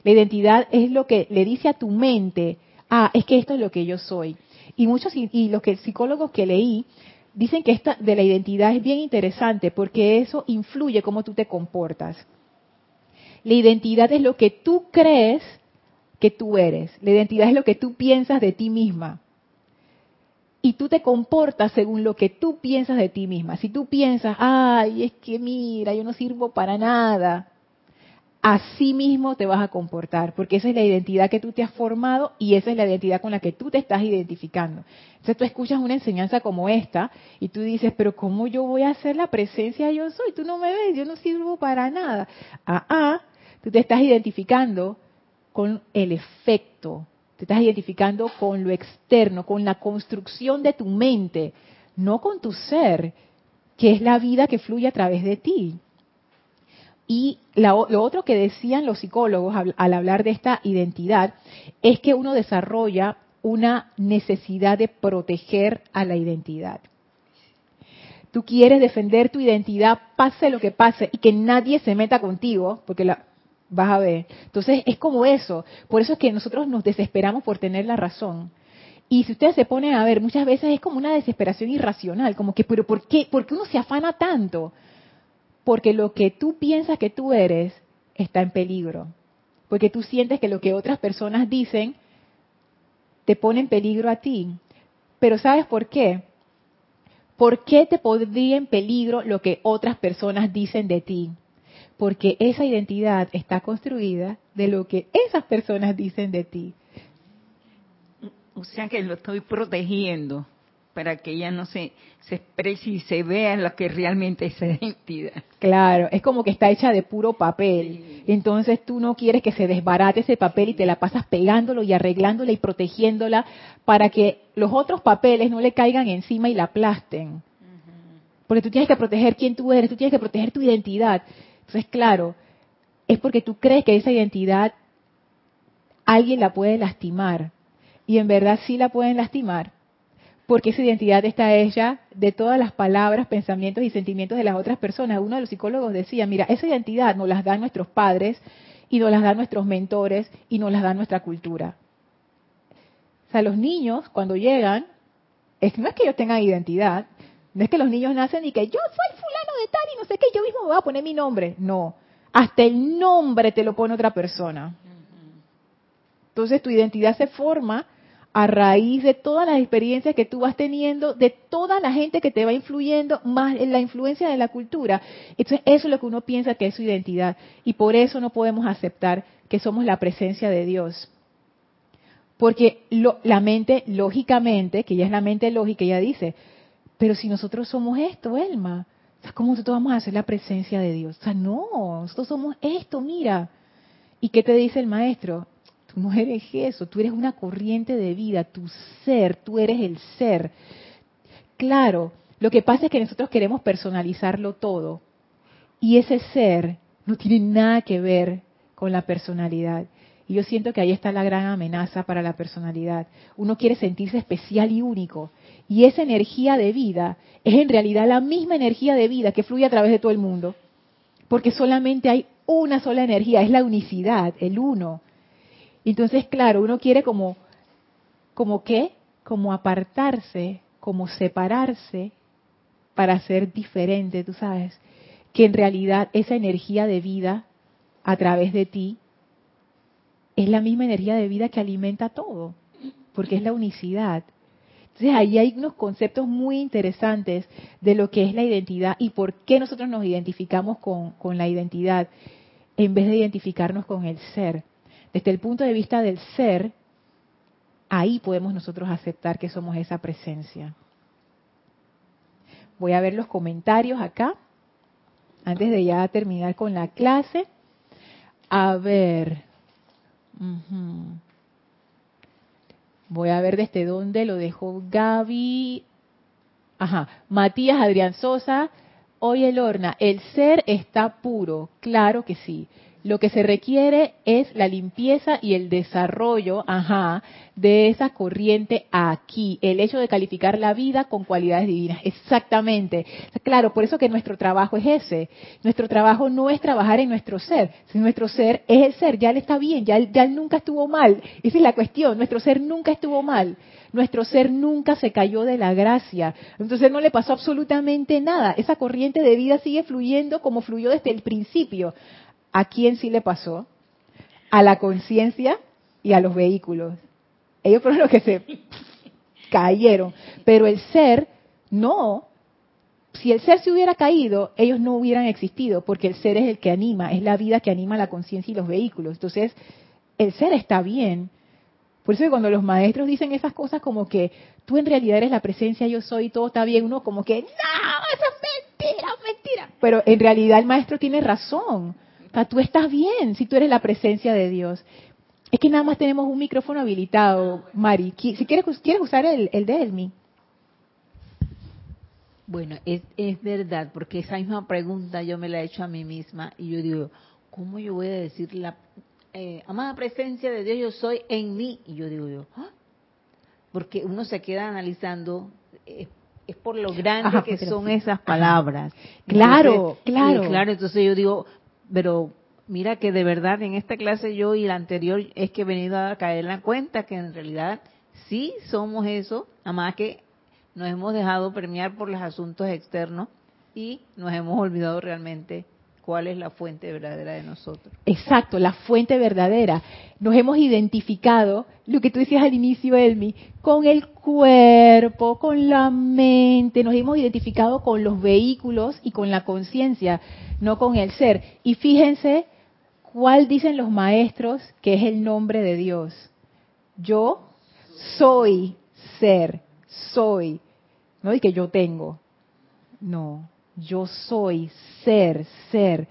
La identidad es lo que le dice a tu mente, ah, es que esto es lo que yo soy. Y muchos y los que psicólogos que leí dicen que esta de la identidad es bien interesante porque eso influye cómo tú te comportas. La identidad es lo que tú crees que tú eres. La identidad es lo que tú piensas de ti misma. Y tú te comportas según lo que tú piensas de ti misma. Si tú piensas, ay, es que mira, yo no sirvo para nada, así mismo te vas a comportar, porque esa es la identidad que tú te has formado y esa es la identidad con la que tú te estás identificando. Entonces tú escuchas una enseñanza como esta y tú dices, pero ¿cómo yo voy a hacer la presencia yo soy? Tú no me ves, yo no sirvo para nada. Ah, ah, tú te estás identificando con el efecto, te estás identificando con lo externo, con la construcción de tu mente, no con tu ser, que es la vida que fluye a través de ti. Y lo otro que decían los psicólogos al hablar de esta identidad es que uno desarrolla una necesidad de proteger a la identidad. Tú quieres defender tu identidad, pase lo que pase, y que nadie se meta contigo, porque la, vas a ver. Entonces es como eso. Por eso es que nosotros nos desesperamos por tener la razón. Y si ustedes se ponen a ver, muchas veces es como una desesperación irracional, como que, pero ¿por qué, ¿por qué uno se afana tanto? Porque lo que tú piensas que tú eres está en peligro. Porque tú sientes que lo que otras personas dicen te pone en peligro a ti. Pero ¿sabes por qué? ¿Por qué te pondría en peligro lo que otras personas dicen de ti? porque esa identidad está construida de lo que esas personas dicen de ti. O sea que lo estoy protegiendo para que ella no se, se exprese y se vea lo que realmente es esa identidad. Claro, es como que está hecha de puro papel. Entonces tú no quieres que se desbarate ese papel y te la pasas pegándolo y arreglándola y protegiéndola para que los otros papeles no le caigan encima y la aplasten. Porque tú tienes que proteger quién tú eres, tú tienes que proteger tu identidad. Entonces, claro, es porque tú crees que esa identidad alguien la puede lastimar. Y en verdad sí la pueden lastimar, porque esa identidad está hecha de todas las palabras, pensamientos y sentimientos de las otras personas. Uno de los psicólogos decía, mira, esa identidad nos las dan nuestros padres y nos las dan nuestros mentores y nos las da nuestra cultura. O sea, los niños cuando llegan, es, no es que ellos tengan identidad, no es que los niños nacen y que yo soy fulano de tal y no sé qué, yo mismo me voy a poner mi nombre. No, hasta el nombre te lo pone otra persona. Entonces tu identidad se forma a raíz de todas las experiencias que tú vas teniendo, de toda la gente que te va influyendo, más la influencia de la cultura. Entonces eso es lo que uno piensa que es su identidad. Y por eso no podemos aceptar que somos la presencia de Dios. Porque la mente, lógicamente, que ya es la mente lógica, ya dice, pero si nosotros somos esto, Elma, ¿cómo nosotros vamos a hacer la presencia de Dios? O sea, no, nosotros somos esto, mira. ¿Y qué te dice el maestro? Tú no eres eso, tú eres una corriente de vida, tu ser, tú eres el ser. Claro, lo que pasa es que nosotros queremos personalizarlo todo. Y ese ser no tiene nada que ver con la personalidad. Y yo siento que ahí está la gran amenaza para la personalidad. Uno quiere sentirse especial y único. Y esa energía de vida es en realidad la misma energía de vida que fluye a través de todo el mundo. Porque solamente hay una sola energía, es la unicidad, el uno. Entonces, claro, uno quiere como, como qué? Como apartarse, como separarse para ser diferente, tú sabes. que en realidad esa energía de vida a través de ti es la misma energía de vida que alimenta todo, porque es la unicidad. Entonces ahí hay unos conceptos muy interesantes de lo que es la identidad y por qué nosotros nos identificamos con, con la identidad en vez de identificarnos con el ser. Desde el punto de vista del ser, ahí podemos nosotros aceptar que somos esa presencia. Voy a ver los comentarios acá, antes de ya terminar con la clase. A ver. Voy a ver desde dónde lo dejó Gaby. Ajá. Matías Adrián Sosa. Oye, Lorna, el ser está puro. Claro que sí. Lo que se requiere es la limpieza y el desarrollo, ajá, de esa corriente aquí. El hecho de calificar la vida con cualidades divinas. Exactamente. Claro, por eso que nuestro trabajo es ese. Nuestro trabajo no es trabajar en nuestro ser. Si nuestro ser es el ser, ya él está bien, ya él, nunca estuvo mal. Esa es la cuestión. Nuestro ser nunca estuvo mal. Nuestro ser nunca se cayó de la gracia. Entonces no le pasó absolutamente nada. Esa corriente de vida sigue fluyendo como fluyó desde el principio. ¿A quién sí le pasó? A la conciencia y a los vehículos. Ellos fueron los que se cayeron. Pero el ser, no. Si el ser se hubiera caído, ellos no hubieran existido, porque el ser es el que anima, es la vida que anima la conciencia y los vehículos. Entonces, el ser está bien. Por eso que cuando los maestros dicen esas cosas como que tú en realidad eres la presencia, yo soy, todo está bien, uno como que, no, eso es mentira, mentira. Pero en realidad el maestro tiene razón tú estás bien si tú eres la presencia de Dios. Es que nada más tenemos un micrófono habilitado, Mari. Si quieres, quieres usar el, el de Elmi. Bueno, es, es verdad, porque esa misma pregunta yo me la he hecho a mí misma y yo digo, ¿cómo yo voy a decir la eh, amada presencia de Dios yo soy en mí? Y yo digo yo, ¿Ah? porque uno se queda analizando, es, por lo grande que son esas palabras. Claro, claro. claro, entonces yo digo, pero mira que de verdad en esta clase yo y la anterior es que he venido a caer en la cuenta que en realidad sí somos eso, nada más que nos hemos dejado premiar por los asuntos externos y nos hemos olvidado realmente cuál es la fuente verdadera de nosotros. Exacto, la fuente verdadera. Nos hemos identificado, lo que tú decías al inicio, Elmi, con el cuerpo, con la mente, nos hemos identificado con los vehículos y con la conciencia no con el ser. Y fíjense cuál dicen los maestros que es el nombre de Dios. Yo soy ser, soy. No di que yo tengo. No, yo soy ser, ser.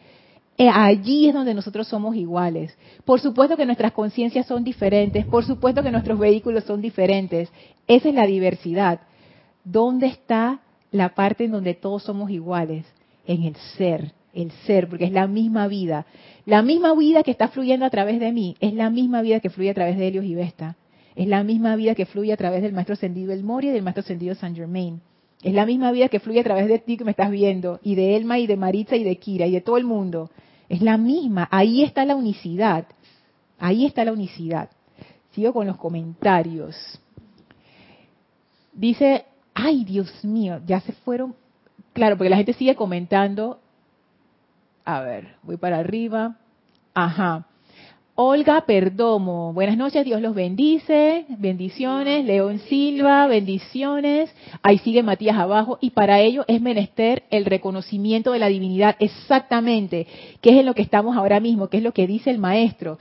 Eh, allí es donde nosotros somos iguales. Por supuesto que nuestras conciencias son diferentes, por supuesto que nuestros vehículos son diferentes. Esa es la diversidad. ¿Dónde está la parte en donde todos somos iguales? En el ser el ser, porque es la misma vida. La misma vida que está fluyendo a través de mí es la misma vida que fluye a través de Helios y Vesta. Es la misma vida que fluye a través del maestro ascendido El Moria y del maestro ascendido Saint Germain. Es la misma vida que fluye a través de ti que me estás viendo, y de Elma y de Maritza y de Kira y de todo el mundo. Es la misma. Ahí está la unicidad. Ahí está la unicidad. Sigo con los comentarios. Dice, ay Dios mío, ya se fueron. Claro, porque la gente sigue comentando a ver, voy para arriba. Ajá. Olga Perdomo, buenas noches, Dios los bendice, bendiciones. León Silva, bendiciones. Ahí sigue Matías abajo. Y para ello es menester el reconocimiento de la divinidad, exactamente, que es en lo que estamos ahora mismo, que es lo que dice el maestro.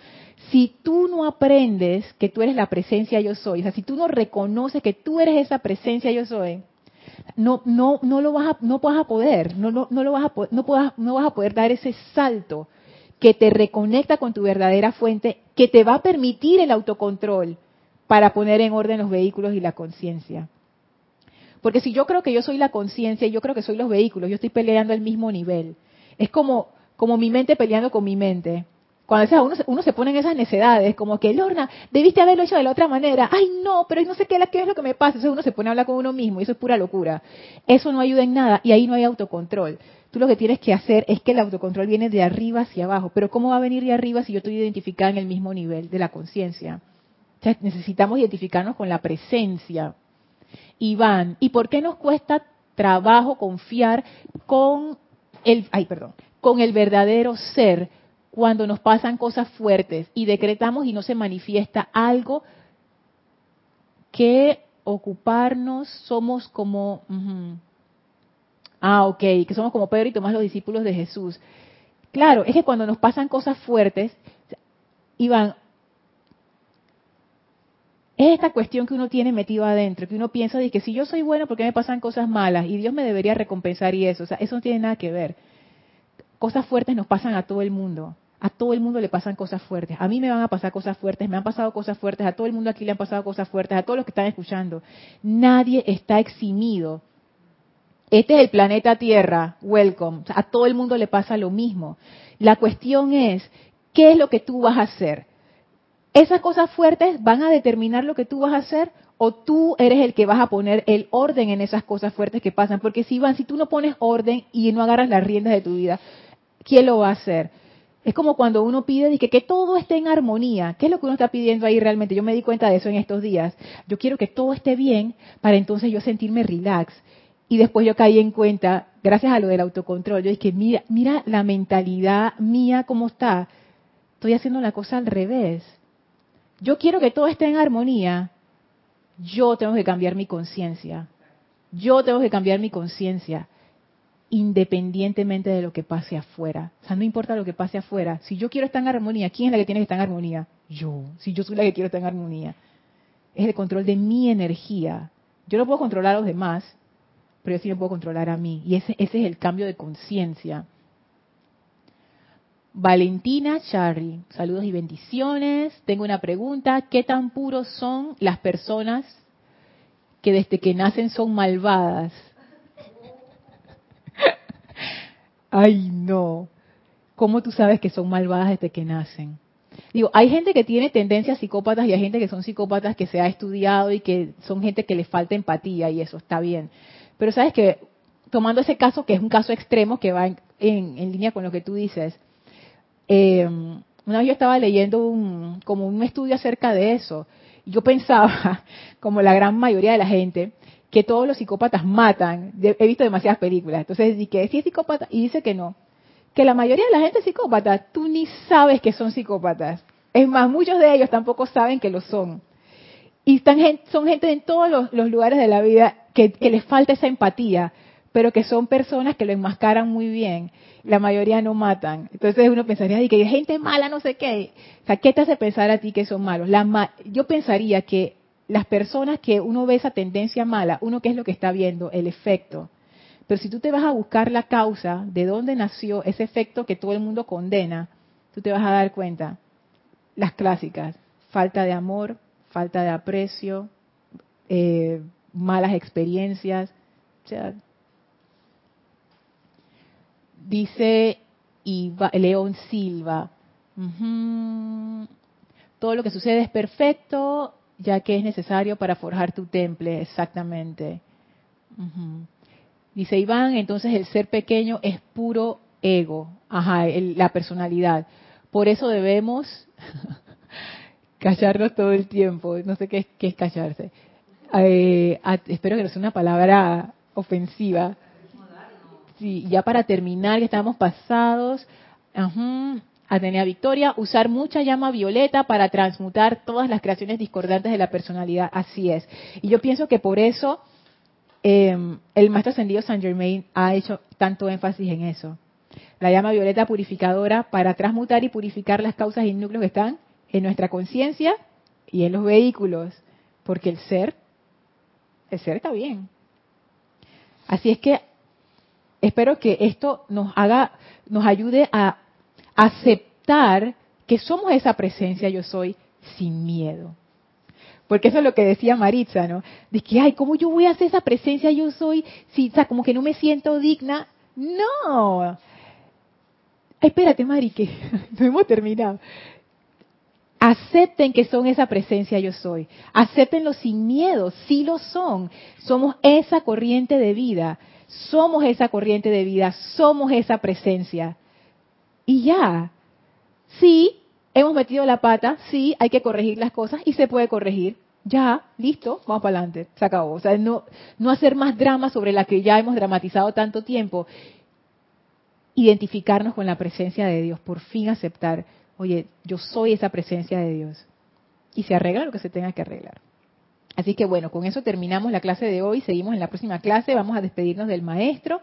Si tú no aprendes que tú eres la presencia yo soy, o sea, si tú no reconoces que tú eres esa presencia yo soy, no no no lo vas a no vas a poder, no no no lo vas a no puedas, no vas a poder dar ese salto que te reconecta con tu verdadera fuente, que te va a permitir el autocontrol para poner en orden los vehículos y la conciencia. Porque si yo creo que yo soy la conciencia y yo creo que soy los vehículos, yo estoy peleando al mismo nivel. Es como, como mi mente peleando con mi mente. Cuando uno, se pone en esas necedades, como que, Lorna, debiste haberlo hecho de la otra manera. Ay, no, pero no sé qué, qué es lo que me pasa. Entonces uno se pone a hablar con uno mismo y eso es pura locura. Eso no ayuda en nada y ahí no hay autocontrol. Tú lo que tienes que hacer es que el autocontrol viene de arriba hacia abajo. Pero ¿cómo va a venir de arriba si yo estoy identificada en el mismo nivel de la conciencia? necesitamos identificarnos con la presencia. Iván, ¿y por qué nos cuesta trabajo confiar con el, ay, perdón, con el verdadero ser cuando nos pasan cosas fuertes y decretamos y no se manifiesta algo que ocuparnos somos como ah ok que somos como Pedro y Tomás los discípulos de Jesús claro es que cuando nos pasan cosas fuertes Iván es esta cuestión que uno tiene metido adentro, que uno piensa de que si yo soy bueno, ¿por qué me pasan cosas malas? Y Dios me debería recompensar y eso. O sea, eso no tiene nada que ver. Cosas fuertes nos pasan a todo el mundo. A todo el mundo le pasan cosas fuertes. A mí me van a pasar cosas fuertes, me han pasado cosas fuertes, a todo el mundo aquí le han pasado cosas fuertes, a todos los que están escuchando. Nadie está eximido. Este es el planeta Tierra, welcome. a todo el mundo le pasa lo mismo. La cuestión es, ¿qué es lo que tú vas a hacer? esas cosas fuertes van a determinar lo que tú vas a hacer o tú eres el que vas a poner el orden en esas cosas fuertes que pasan. Porque si van, si tú no pones orden y no agarras las riendas de tu vida, ¿quién lo va a hacer? Es como cuando uno pide que, que todo esté en armonía. ¿Qué es lo que uno está pidiendo ahí realmente? Yo me di cuenta de eso en estos días. Yo quiero que todo esté bien para entonces yo sentirme relax. Y después yo caí en cuenta, gracias a lo del autocontrol, yo dije, mira, mira la mentalidad mía cómo está. Estoy haciendo la cosa al revés yo quiero que todo esté en armonía, yo tengo que cambiar mi conciencia. Yo tengo que cambiar mi conciencia independientemente de lo que pase afuera. O sea, no importa lo que pase afuera. Si yo quiero estar en armonía, ¿quién es la que tiene que estar en armonía? Yo. Si yo soy la que quiero estar en armonía. Es el control de mi energía. Yo no puedo controlar a los demás, pero yo sí me puedo controlar a mí. Y ese, ese es el cambio de conciencia. Valentina Charry, saludos y bendiciones. Tengo una pregunta, ¿qué tan puros son las personas que desde que nacen son malvadas? Ay, no. ¿Cómo tú sabes que son malvadas desde que nacen? Digo, hay gente que tiene tendencias psicópatas y hay gente que son psicópatas que se ha estudiado y que son gente que le falta empatía y eso está bien. Pero sabes que, tomando ese caso, que es un caso extremo que va en, línea con lo que tú dices, eh, una vez yo estaba leyendo un, como un estudio acerca de eso. Y yo pensaba, como la gran mayoría de la gente, que todos los psicópatas matan. He visto demasiadas películas. Entonces, que si es psicópata, y dice que no. Que la mayoría de la gente es psicópata, tú ni sabes que son psicópatas. Es más, muchos de ellos tampoco saben que lo son. Y están, son gente en todos los, lugares de la vida que, les falta esa empatía, pero que son personas que lo enmascaran muy bien la mayoría no matan. Entonces uno pensaría, que hay gente mala, no sé qué. O sea, ¿qué te hace pensar a ti que son malos? La yo pensaría que las personas que uno ve esa tendencia mala, uno qué es lo que está viendo, el efecto. Pero si tú te vas a buscar la causa de dónde nació ese efecto que todo el mundo condena, tú te vas a dar cuenta. Las clásicas, falta de amor, falta de aprecio, eh, malas experiencias. O Dice León Silva, todo lo que sucede es perfecto, ya que es necesario para forjar tu temple, exactamente. Dice Iván, entonces el ser pequeño es puro ego, ajá, la personalidad. Por eso debemos callarnos todo el tiempo. No sé qué es, callarse. Eh, espero que no sea una palabra ofensiva. Sí, ya para terminar, ya estamos pasados. Atenea Victoria, usar mucha llama violeta para transmutar todas las creaciones discordantes de la personalidad. Así es. Y yo pienso que por eso em, el maestro ascendido Saint Germain ha hecho tanto énfasis en eso. La llama violeta purificadora para transmutar y purificar las causas y núcleos que están en nuestra conciencia y en los vehículos. Porque el ser, el ser está bien. Así es que espero que esto nos haga, nos ayude a aceptar que somos esa presencia yo soy sin miedo. Porque eso es lo que decía Maritza, ¿no? De que, ay, ¿cómo yo voy a hacer esa presencia yo soy? Si, o sea, como que no me siento digna. No. Ay, espérate, Mari, que no hemos terminado. Acepten que son esa presencia yo soy. Acéptenlo sin miedo, sí lo son. Somos esa corriente de vida. Somos esa corriente de vida, somos esa presencia. Y ya, sí, hemos metido la pata, sí, hay que corregir las cosas y se puede corregir. Ya, listo, vamos para adelante, se acabó. O sea, no, no hacer más drama sobre la que ya hemos dramatizado tanto tiempo. identificarnos con la presencia de Dios, por fin aceptar, oye, yo soy esa presencia de Dios. Y se arregla lo que se tenga que arreglar. Así que bueno, con eso terminamos la clase de hoy, seguimos en la próxima clase, vamos a despedirnos del maestro.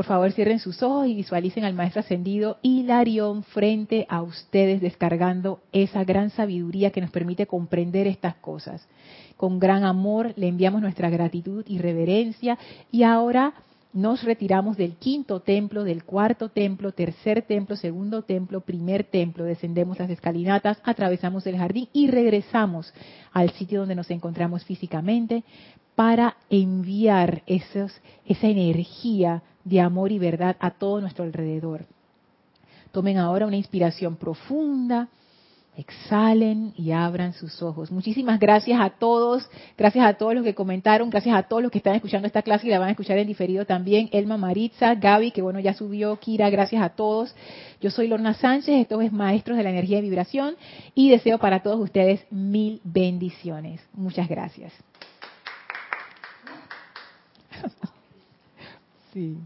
Por favor, cierren sus ojos y visualicen al Maestro Ascendido Hilarión frente a ustedes, descargando esa gran sabiduría que nos permite comprender estas cosas. Con gran amor le enviamos nuestra gratitud y reverencia y ahora nos retiramos del quinto templo, del cuarto templo, tercer templo, segundo templo, primer templo, descendemos las escalinatas, atravesamos el jardín y regresamos al sitio donde nos encontramos físicamente para enviar esos, esa energía de amor y verdad a todo nuestro alrededor. Tomen ahora una inspiración profunda, exhalen y abran sus ojos. Muchísimas gracias a todos, gracias a todos los que comentaron, gracias a todos los que están escuchando esta clase y la van a escuchar en diferido también, Elma Maritza, Gaby, que bueno, ya subió, Kira, gracias a todos. Yo soy Lorna Sánchez, esto es Maestros de la Energía y Vibración y deseo para todos ustedes mil bendiciones. Muchas gracias. sí.